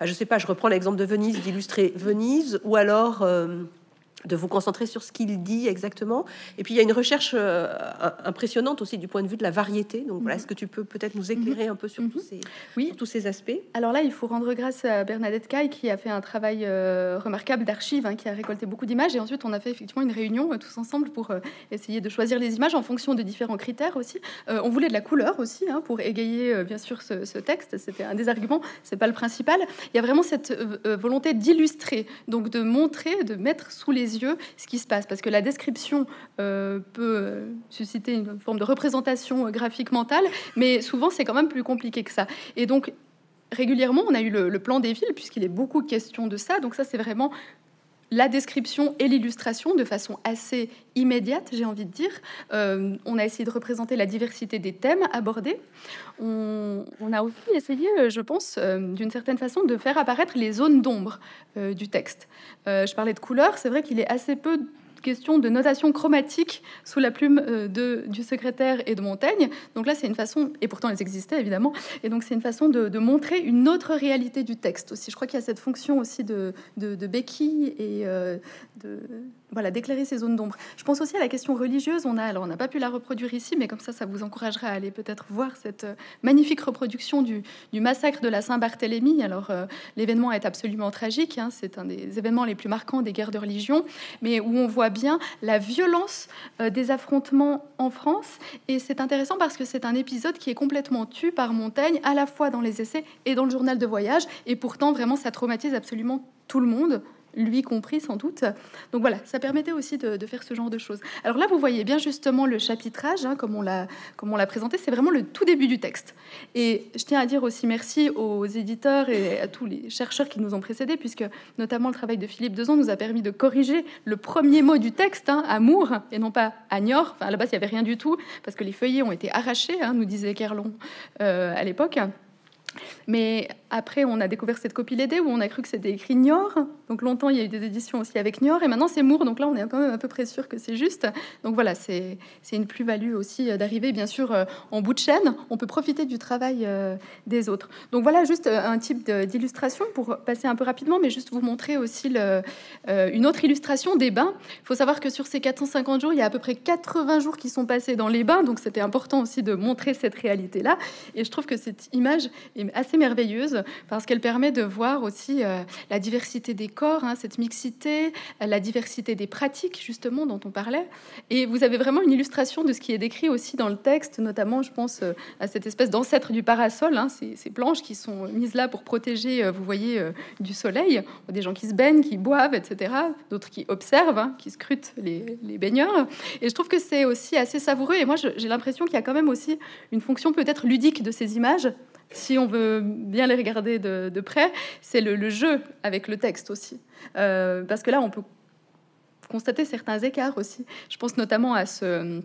je ne sais pas, je reprends l'exemple de Venise, d'illustrer Venise, ou alors de vous concentrer sur ce qu'il dit exactement. Et puis il y a une recherche euh, impressionnante aussi du point de vue de la variété. Donc voilà, mhm. est-ce que tu peux peut-être nous éclairer un peu sur, mhm. tous, ces, oui. tous ces aspects? Alors là, il faut rendre grâce à Bernadette Caille qui a fait un travail euh, remarquable d'archives, hein, qui a récolté beaucoup d'images. Et ensuite, on a fait effectivement une réunion euh, tous ensemble pour essayer de choisir les images en fonction de différents critères aussi. on voulait de la couleur aussi hein, pour égayer bien sûr ce, ce texte. C'était un des arguments. C'est pas le principal. Il y a vraiment cette volonté d'illustrer, donc de montrer, de mettre sous les ce qui se passe, parce que la description euh, peut susciter une forme de représentation graphique mentale, mais souvent c'est quand même plus compliqué que ça. Et donc régulièrement, on a eu le, plan des villes, puisqu'il est beaucoup question de ça. Donc ça, c'est vraiment la description et l'illustration de façon assez immédiate, j'ai envie de dire. Euh, on a essayé de représenter la diversité des thèmes abordés. On, a aussi essayé, euh, je pense, euh, d'une certaine façon, de faire apparaître les zones d'ombre du texte. je parlais de couleurs, c'est vrai qu'il est assez peu question de notation chromatique sous la plume euh, du secrétaire et de Montaigne. Donc là, c'est une façon, et pourtant elles existaient évidemment, et donc c'est une façon de, montrer une autre réalité du texte aussi. Je crois qu'il y a cette fonction aussi de, de, béquille et euh, de voilà, d'éclairer ces zones d'ombre. Je pense aussi à la question religieuse. On a, alors on n'a pas pu la reproduire ici, mais comme ça, ça vous encouragera à aller peut-être voir cette euh, magnifique reproduction du, du massacre de la Saint-Barthélemy. Alors l'événement est absolument tragique. Hein. c'est un des événements les plus marquants des guerres de religion, mais où on voit bien la violence euh, des affrontements en France. Et c'est intéressant parce que c'est un épisode qui est complètement tu par Montaigne, à la fois dans les essais et dans le journal de voyage. Et pourtant, vraiment, ça traumatise absolument tout le monde lui compris sans doute. Donc voilà, ça permettait aussi de, faire ce genre de choses. Alors là, vous voyez bien justement le chapitrage, hein, comme on l'a comme on l'a présenté, c'est vraiment le tout début du texte. Et je tiens à dire aussi merci aux éditeurs et à tous les chercheurs qui nous ont précédés, puisque notamment le travail de Philippe Dezon nous a permis de corriger le premier mot du texte, hein, amour, et non pas agnor. Enfin, à la base, il n'y avait rien du tout, parce que les feuillets ont été arrachés, hein, nous disait Kerlon euh, à l'époque. Mais après, on a découvert cette copie LED où on a cru que c'était écrit Niort. Donc longtemps, il y a eu des éditions aussi avec Niort. Et maintenant, c'est Moore. Donc là, on est quand même à peu près sûr que c'est juste. Donc voilà, c'est une plus-value aussi euh, d'arriver, bien sûr, euh, en bout de chaîne. On peut profiter du travail euh, des autres. Donc voilà, juste un type d'illustration pour passer un peu rapidement, mais juste vous montrer aussi une autre illustration des bains. Il faut savoir que sur ces 450 jours, il y a à peu près 80 jours qui sont passés dans les bains. Donc c'était important aussi de montrer cette réalité-là. Et je trouve que cette image est assez merveilleuse parce qu'elle permet de voir aussi euh, la diversité des corps, hein, cette mixité, euh, la diversité des pratiques justement dont on parlait. Et vous avez vraiment une illustration de ce qui est décrit aussi dans le texte, notamment je pense euh, à cette espèce d'ancêtre du parasol, hein, ces, planches qui sont mises là pour protéger, vous voyez, du soleil. Des gens qui se baignent, qui boivent, etc. D'autres qui observent, hein, qui scrutent les, les baigneurs. Et je trouve que c'est aussi assez savoureux. Et moi, j'ai l'impression qu'il y a quand même aussi une fonction peut-être ludique de ces images si on veut bien les regarder de, près, c'est le, jeu avec le texte aussi. Euh, parce que là, on peut constater certains écarts aussi. Je pense notamment à ce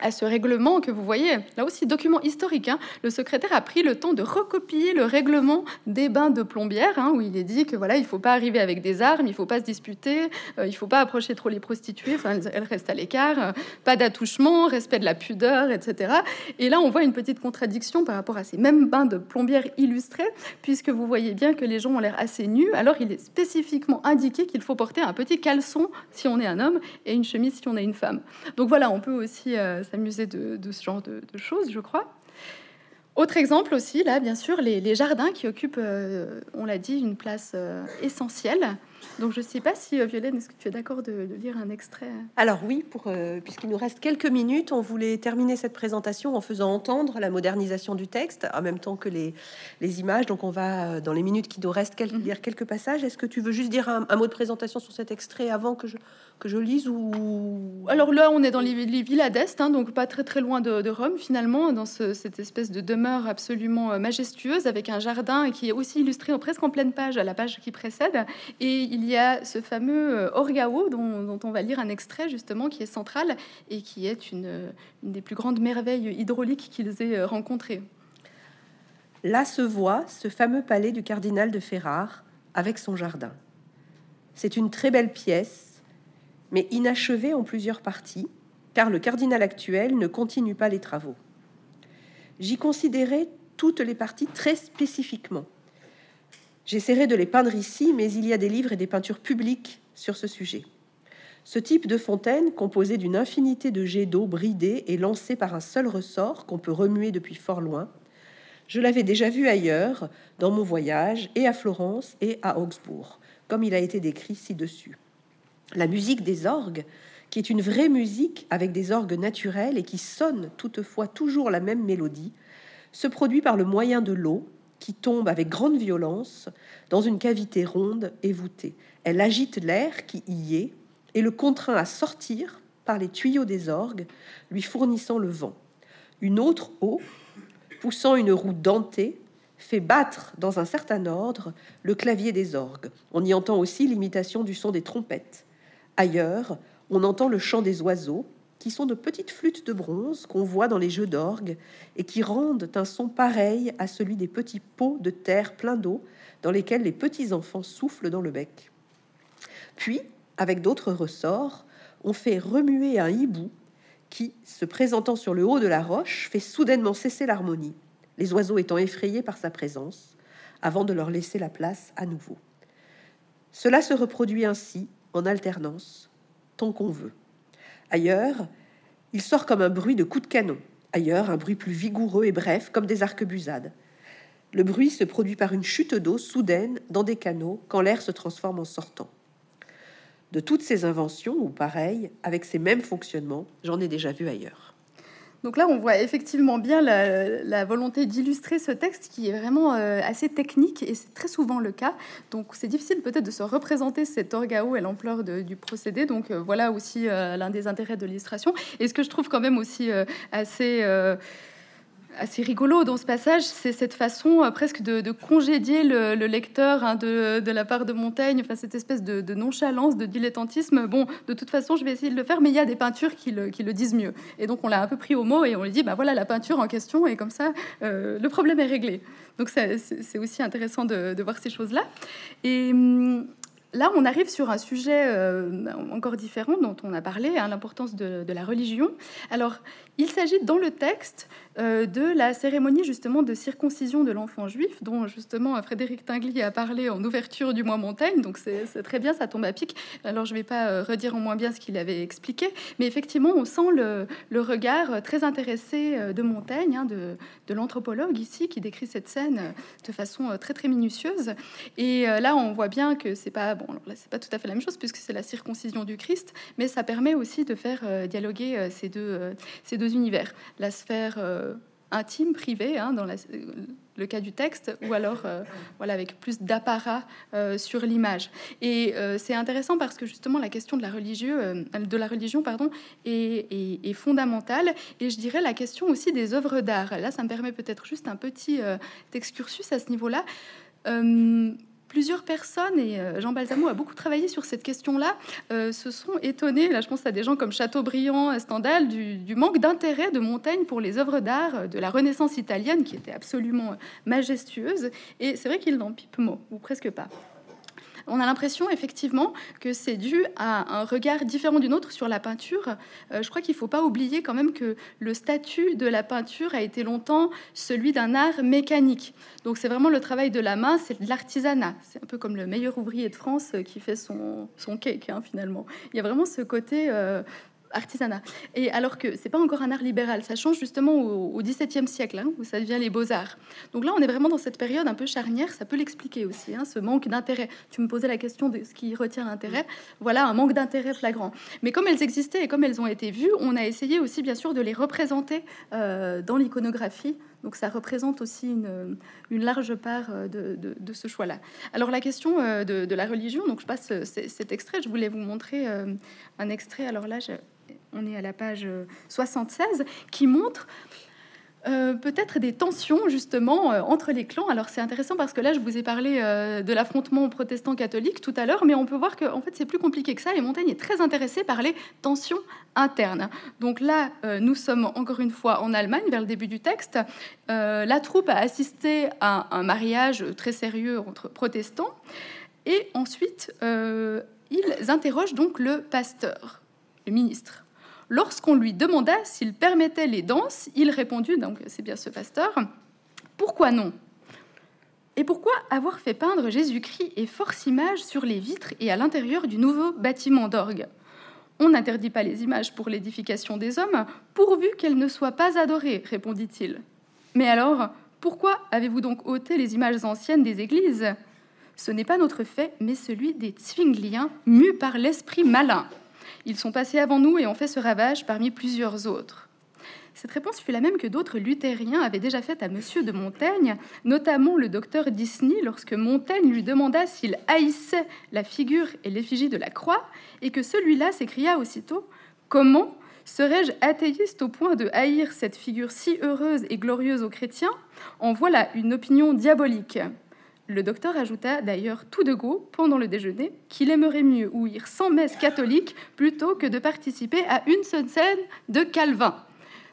à ce règlement que vous voyez, là aussi document historique, hein. le secrétaire a pris le temps de recopier le règlement des bains de plombière, hein, où il est dit que voilà, il faut pas arriver avec des armes, il faut pas se disputer, euh, il faut pas approcher trop les prostituées, enfin elles restent à l'écart, euh, pas d'attouchement, respect de la pudeur, etc. Et là, on voit une petite contradiction par rapport à ces mêmes bains de plombière illustrés, puisque vous voyez bien que les gens ont l'air assez nus, alors il est spécifiquement indiqué qu'il faut porter un petit caleçon si on est un homme et une chemise si on est une femme. Donc voilà, on peut aussi euh, s'amuser de, ce genre de, choses, je crois. Autre exemple aussi, là, bien sûr, les, jardins qui occupent, euh, on l'a dit, une place euh, essentielle donc je ne sais pas si, euh, Violaine, est-ce que tu es d'accord de, lire un extrait? Alors oui, pour, euh, puisqu'il nous reste quelques minutes, on voulait terminer cette présentation en faisant entendre la modernisation du texte, en même temps que les, les images. Donc on va, euh, dans les minutes qui nous restent, mhm. lire quelques passages. Est-ce que tu veux juste dire un, mot de présentation sur cet extrait avant que je, que je lise ou... Alors là, on est dans les, villas d'Est, hein, donc pas très très loin de, Rome finalement, dans cette espèce de demeure absolument majestueuse, avec un jardin qui est aussi illustré presque en pleine page, à la page qui précède. Et il il y a ce fameux euh, Orgao dont, on va lire un extrait justement qui est central et qui est une, des plus grandes merveilles hydrauliques qu'ils aient euh, rencontrées. Là se voit ce fameux palais du cardinal de Ferrare avec son jardin. C'est une très belle pièce, mais inachevée en plusieurs parties, car le cardinal actuel ne continue pas les travaux. J'y considérais toutes les parties très spécifiquement J'essaierai de les peindre ici, mais il y a des livres et des peintures publiques sur ce sujet. Ce type de fontaine, composé d'une infinité de jets d'eau bridés et lancés par un seul ressort qu'on peut remuer depuis fort loin, je l'avais déjà vu ailleurs, dans mon voyage, et à Florence et à Augsbourg, comme il a été décrit ci-dessus. La musique des orgues, qui est une vraie musique avec des orgues naturels et qui sonne toutefois toujours la même mélodie, se produit par le moyen de l'eau, qui tombe avec grande violence dans une cavité ronde et voûtée. Elle agite l'air qui y est et le contraint à sortir par les tuyaux des orgues, lui fournissant le vent. Une autre eau, poussant une roue dentée, fait battre dans un certain ordre le clavier des orgues. On y entend aussi l'imitation du son des trompettes. Ailleurs, on entend le chant des oiseaux, qui sont de petites flûtes de bronze qu'on voit dans les jeux d'orgue et qui rendent un son pareil à celui des petits pots de terre pleins d'eau dans lesquels les petits enfants soufflent dans le bec. Puis, avec d'autres ressorts, on fait remuer un hibou qui, se présentant sur le haut de la roche, fait soudainement cesser l'harmonie, les oiseaux étant effrayés par sa présence, avant de leur laisser la place à nouveau. Cela se reproduit ainsi, en alternance, tant qu'on veut. Ailleurs, il sort comme un bruit de coup de canon. Ailleurs, un bruit plus vigoureux et bref, comme des arquebusades. Le bruit se produit par une chute d'eau soudaine dans des canaux quand l'air se transforme en sortant. De toutes ces inventions, ou pareilles, avec ces mêmes fonctionnements, j'en ai déjà vu ailleurs. Donc là, on voit effectivement bien la, volonté d'illustrer ce texte qui est vraiment euh, assez technique et c'est très souvent le cas. Donc c'est difficile peut-être de se représenter cet orgao et l'ampleur du procédé. Donc euh, voilà aussi euh, l'un des intérêts de l'illustration. Et ce que je trouve quand même aussi assez assez rigolo dans ce passage, c'est cette façon euh, presque de, congédier le, lecteur hein, de, la part de Montaigne, enfin cette espèce de, nonchalance, de dilettantisme. Bon, de toute façon, je vais essayer de le faire, mais il y a des peintures qui le, disent mieux. Et donc on l'a un peu pris au mot et on lui dit, bah voilà la peinture en question, et comme ça, euh, le problème est réglé. Donc c'est aussi intéressant de, voir ces choses-là. Et hum, là, on arrive sur un sujet euh, encore différent dont on a parlé, hein, l'importance de, de, la religion. Alors, il s'agit dans le texte de la cérémonie justement de circoncision de l'enfant juif, dont justement Frédéric Tinguely a parlé en ouverture du mois Montaigne. Donc c'est très bien, ça tombe à pic. Alors je ne vais pas euh, redire en moins bien ce qu'il avait expliqué, mais effectivement on sent le, regard très intéressé euh, de Montaigne, hein, de, l'anthropologue ici, qui décrit cette scène de façon très très minutieuse. Et là on voit bien que c'est pas bon, c'est pas tout à fait la même chose puisque c'est la circoncision du Christ, mais ça permet aussi de faire dialoguer ces deux univers, la sphère euh, intime, privée, hein, dans le cas du texte, ou alors euh, voilà, avec plus d'apparat euh, sur l'image. Et c'est intéressant parce que justement la question de la, religion pardon, est, fondamentale. Et je dirais la question aussi des œuvres d'art. Là, ça me permet peut-être juste un petit excursus à ce niveau-là plusieurs personnes, et euh, Jean Balsamo a beaucoup travaillé sur cette question-là, euh, se sont étonnés, là je pense à des gens comme Chateaubriand, Stendhal, du, manque d'intérêt de Montaigne pour les œuvres d'art de la Renaissance italienne, qui était absolument majestueuse, et c'est vrai qu'il n'en pipe mot, ou presque pas on a l'impression effectivement que c'est dû à un regard différent du nôtre sur la peinture. Euh, je crois qu'il ne faut pas oublier quand même que le statut de la peinture a été longtemps celui d'un art mécanique. Donc c'est vraiment le travail de la main, c'est de l'artisanat. C'est un peu comme le meilleur ouvrier de France qui fait son, son cake hein, finalement. Il y a vraiment ce côté... Euh, artisanat. Et alors que c'est pas encore un art libéral, ça change justement au XVIIe siècle, hein, où ça devient les beaux-arts. Donc là, on est vraiment dans cette période un peu charnière, ça peut l'expliquer aussi, hein, ce manque d'intérêt. Tu me posais la question de ce qui retient l'intérêt. Voilà, un manque d'intérêt flagrant. Mais comme elles existaient et comme elles ont été vues, on a essayé aussi, bien sûr, de les représenter euh, dans l'iconographie. Donc ça représente aussi une, large part euh, de, ce choix-là. Alors la question euh, de, la religion, donc je passe cet extrait, je voulais vous montrer un extrait. Alors là, on est à la page 76, euh, qui montre euh, peut-être des tensions justement euh, entre les clans. Alors c'est intéressant parce que là je vous ai parlé de l'affrontement protestant-catholique tout à l'heure, mais on peut voir que en fait c'est plus compliqué que ça. Et Montaigne est très intéressé par les tensions internes. Donc là nous sommes encore une fois en Allemagne vers le début du texte. la troupe a assisté à un mariage très sérieux entre protestants et ensuite ils interrogent donc le pasteur, le ministre. Lorsqu'on lui demanda s'il permettait les danses, il répondit, donc c'est bien ce pasteur, pourquoi non? Et pourquoi avoir fait peindre Jésus-Christ et force images sur les vitres et à l'intérieur du nouveau bâtiment d'orgue? On n'interdit pas les images pour l'édification des hommes, pourvu qu'elles ne soient pas adorées, répondit-il. Mais alors, pourquoi avez-vous donc ôté les images anciennes des églises? Ce n'est pas notre fait, mais celui des Zwingliens, mus par l'esprit malin. Ils sont passés avant nous et ont fait ce ravage parmi plusieurs autres. Cette réponse fut la même que d'autres luthériens avaient déjà faite à Monsieur de Montaigne, notamment le docteur Disney, lorsque Montaigne lui demanda s'il haïssait la figure et l'effigie de la croix, et que celui-là s'écria aussitôt Comment serais-je athéiste au point de haïr cette figure si heureuse et glorieuse aux chrétiens? En voilà une opinion diabolique. Le docteur ajouta d'ailleurs tout de go pendant le déjeuner qu'il aimerait mieux ouïr sans messe catholique plutôt que de participer à une seule scène de Calvin.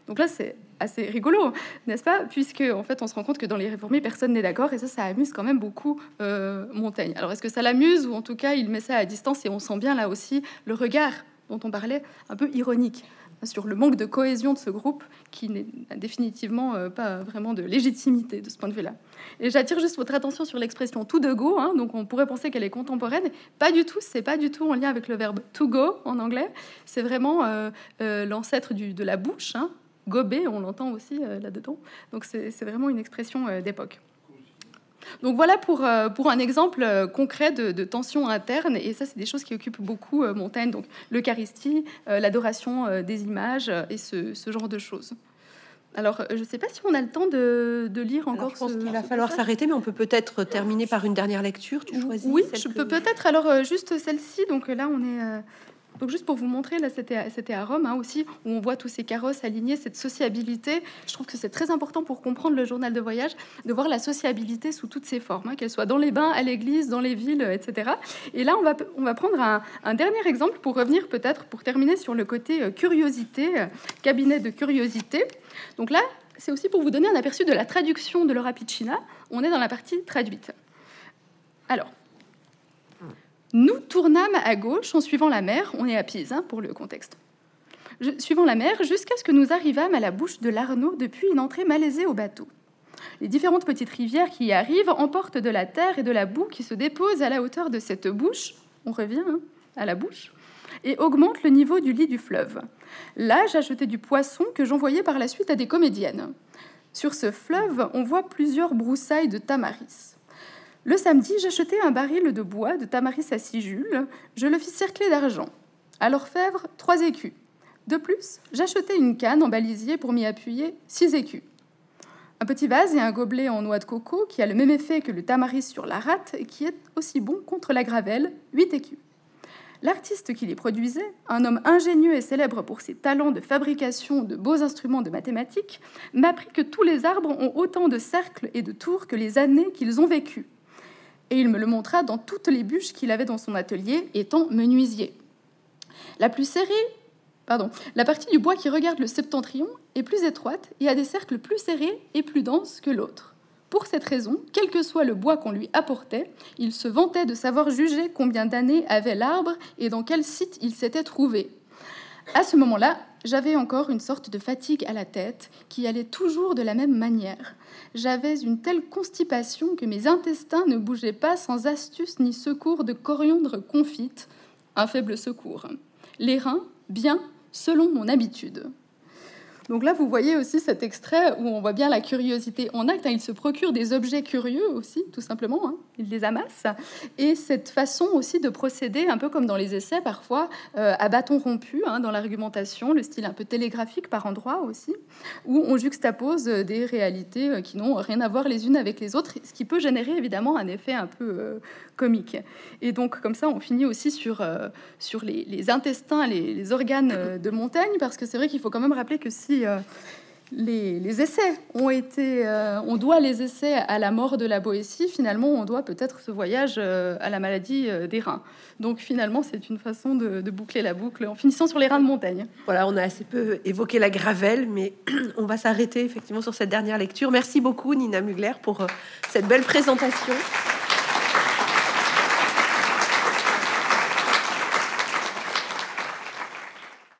Donc là, c'est assez rigolo, n'est-ce pas? Puisque en fait, on se rend compte que dans les réformés, personne n'est d'accord, et ça, ça amuse quand même beaucoup euh, Montaigne. Alors, est-ce que ça l'amuse ou en tout cas, il met ça à distance et on sent bien là aussi le regard dont on parlait, un peu ironique? Sur le manque de cohésion de ce groupe qui n'est définitivement euh, pas vraiment de légitimité de ce point de vue-là. Et j'attire juste votre attention sur l'expression to de go, hein, donc on pourrait penser qu'elle est contemporaine. Pas du tout, c'est pas du tout en lien avec le verbe to go en anglais. C'est vraiment euh, euh, l'ancêtre de la bouche. Hein. Gober, on l'entend aussi là-dedans. Donc c'est vraiment une expression d'époque. Donc voilà pour, euh, pour un exemple euh, concret de, de tension interne, et ça c'est des choses qui occupent beaucoup euh, Montaigne, donc l'Eucharistie, l'adoration des images et ce, ce, genre de choses. Alors, je ne sais pas si on a le temps de, lire encore. je pense qu'il va falloir s'arrêter, mais on peut peut-être terminer par une dernière lecture. Tu choisis Oui, je peux peut-être. Alors, juste celle-ci. Donc là, on est. Euh, donc juste pour vous montrer, là c'était, à Rome hein, aussi, où on voit tous ces carrosses alignés, cette sociabilité. Je trouve que c'est très important pour comprendre le journal de voyage, de voir la sociabilité sous toutes ses formes, hein, qu'elle soit dans les bains, à l'église, dans les villes, etc. Et là, on va, on va prendre un, un dernier exemple pour revenir peut-être, pour terminer sur le côté curiosité, cabinet de curiosité. Donc là, c'est aussi pour vous donner un aperçu de la traduction de l'Ora Piccina. On est dans la partie traduite. Alors, nous tournâmes à gauche en suivant la mer. On est à Pise hein, pour le contexte. suivant la mer jusqu'à ce que nous arrivâmes à la bouche de l'Arnaud depuis une entrée malaisée au bateau. Les différentes petites rivières qui y arrivent emportent de la terre et de la boue qui se déposent à la hauteur de cette bouche. On revient hein, à la bouche et augmentent le niveau du lit du fleuve. Là, j'achetais du poisson que j'envoyais par la suite à des comédiennes. Sur ce fleuve, on voit plusieurs broussailles de tamaris. Le samedi, j'achetais un baril de bois de tamaris à six jules. Je le fis cercler d'argent. À l'orfèvre, trois écus. De plus, j'achetais une canne en balisier pour m'y appuyer, six écus. Un petit vase et un gobelet en noix de coco qui a le même effet que le tamaris sur la rate et qui est aussi bon contre la gravelle, huit écus. L'artiste qui les produisait, un homme ingénieux et célèbre pour ses talents de fabrication de beaux instruments de mathématiques, m'apprit que tous les arbres ont autant de cercles et de tours que les années qu'ils ont vécues. Et il me le montra dans toutes les bûches qu'il avait dans son atelier, étant menuisier. La plus serrée, pardon, la partie du bois qui regarde le septentrion est plus étroite et a des cercles plus serrés et plus denses que l'autre. Pour cette raison, quel que soit le bois qu'on lui apportait, il se vantait de savoir juger combien d'années avait l'arbre et dans quel site il s'était trouvé. À ce moment-là, j'avais encore une sorte de fatigue à la tête qui allait toujours de la même manière. J'avais une telle constipation que mes intestins ne bougeaient pas sans astuce ni secours de coriandre confite, un faible secours. Les reins, bien, selon mon habitude. Donc là, vous voyez aussi cet extrait où on voit bien la curiosité en acte. Hein. Il se procure des objets curieux aussi, tout simplement. Hein. Il les amasse. Et cette façon aussi de procéder, un peu comme dans les essais parfois, euh, à bâton rompu, hein, dans l'argumentation, le style un peu télégraphique par endroits aussi, où on juxtapose des réalités euh, qui n'ont rien à voir les unes avec les autres, ce qui peut générer évidemment un effet un peu euh, comique. Et donc comme ça, on finit aussi sur, sur les, intestins, les, les, organes de Montaigne, parce que c'est vrai qu'il faut quand même rappeler que si euh, les, essais ont été, euh, on doit les essais à la mort de la Boétie, finalement, on doit peut-être ce voyage euh, à la maladie des reins. Donc finalement, c'est une façon de, de, boucler la boucle en finissant sur les reins de montagne. Voilà, on a assez peu évoqué la gravelle, mais on va s'arrêter effectivement sur cette dernière lecture. Merci beaucoup, Nina Mugler, pour cette belle présentation.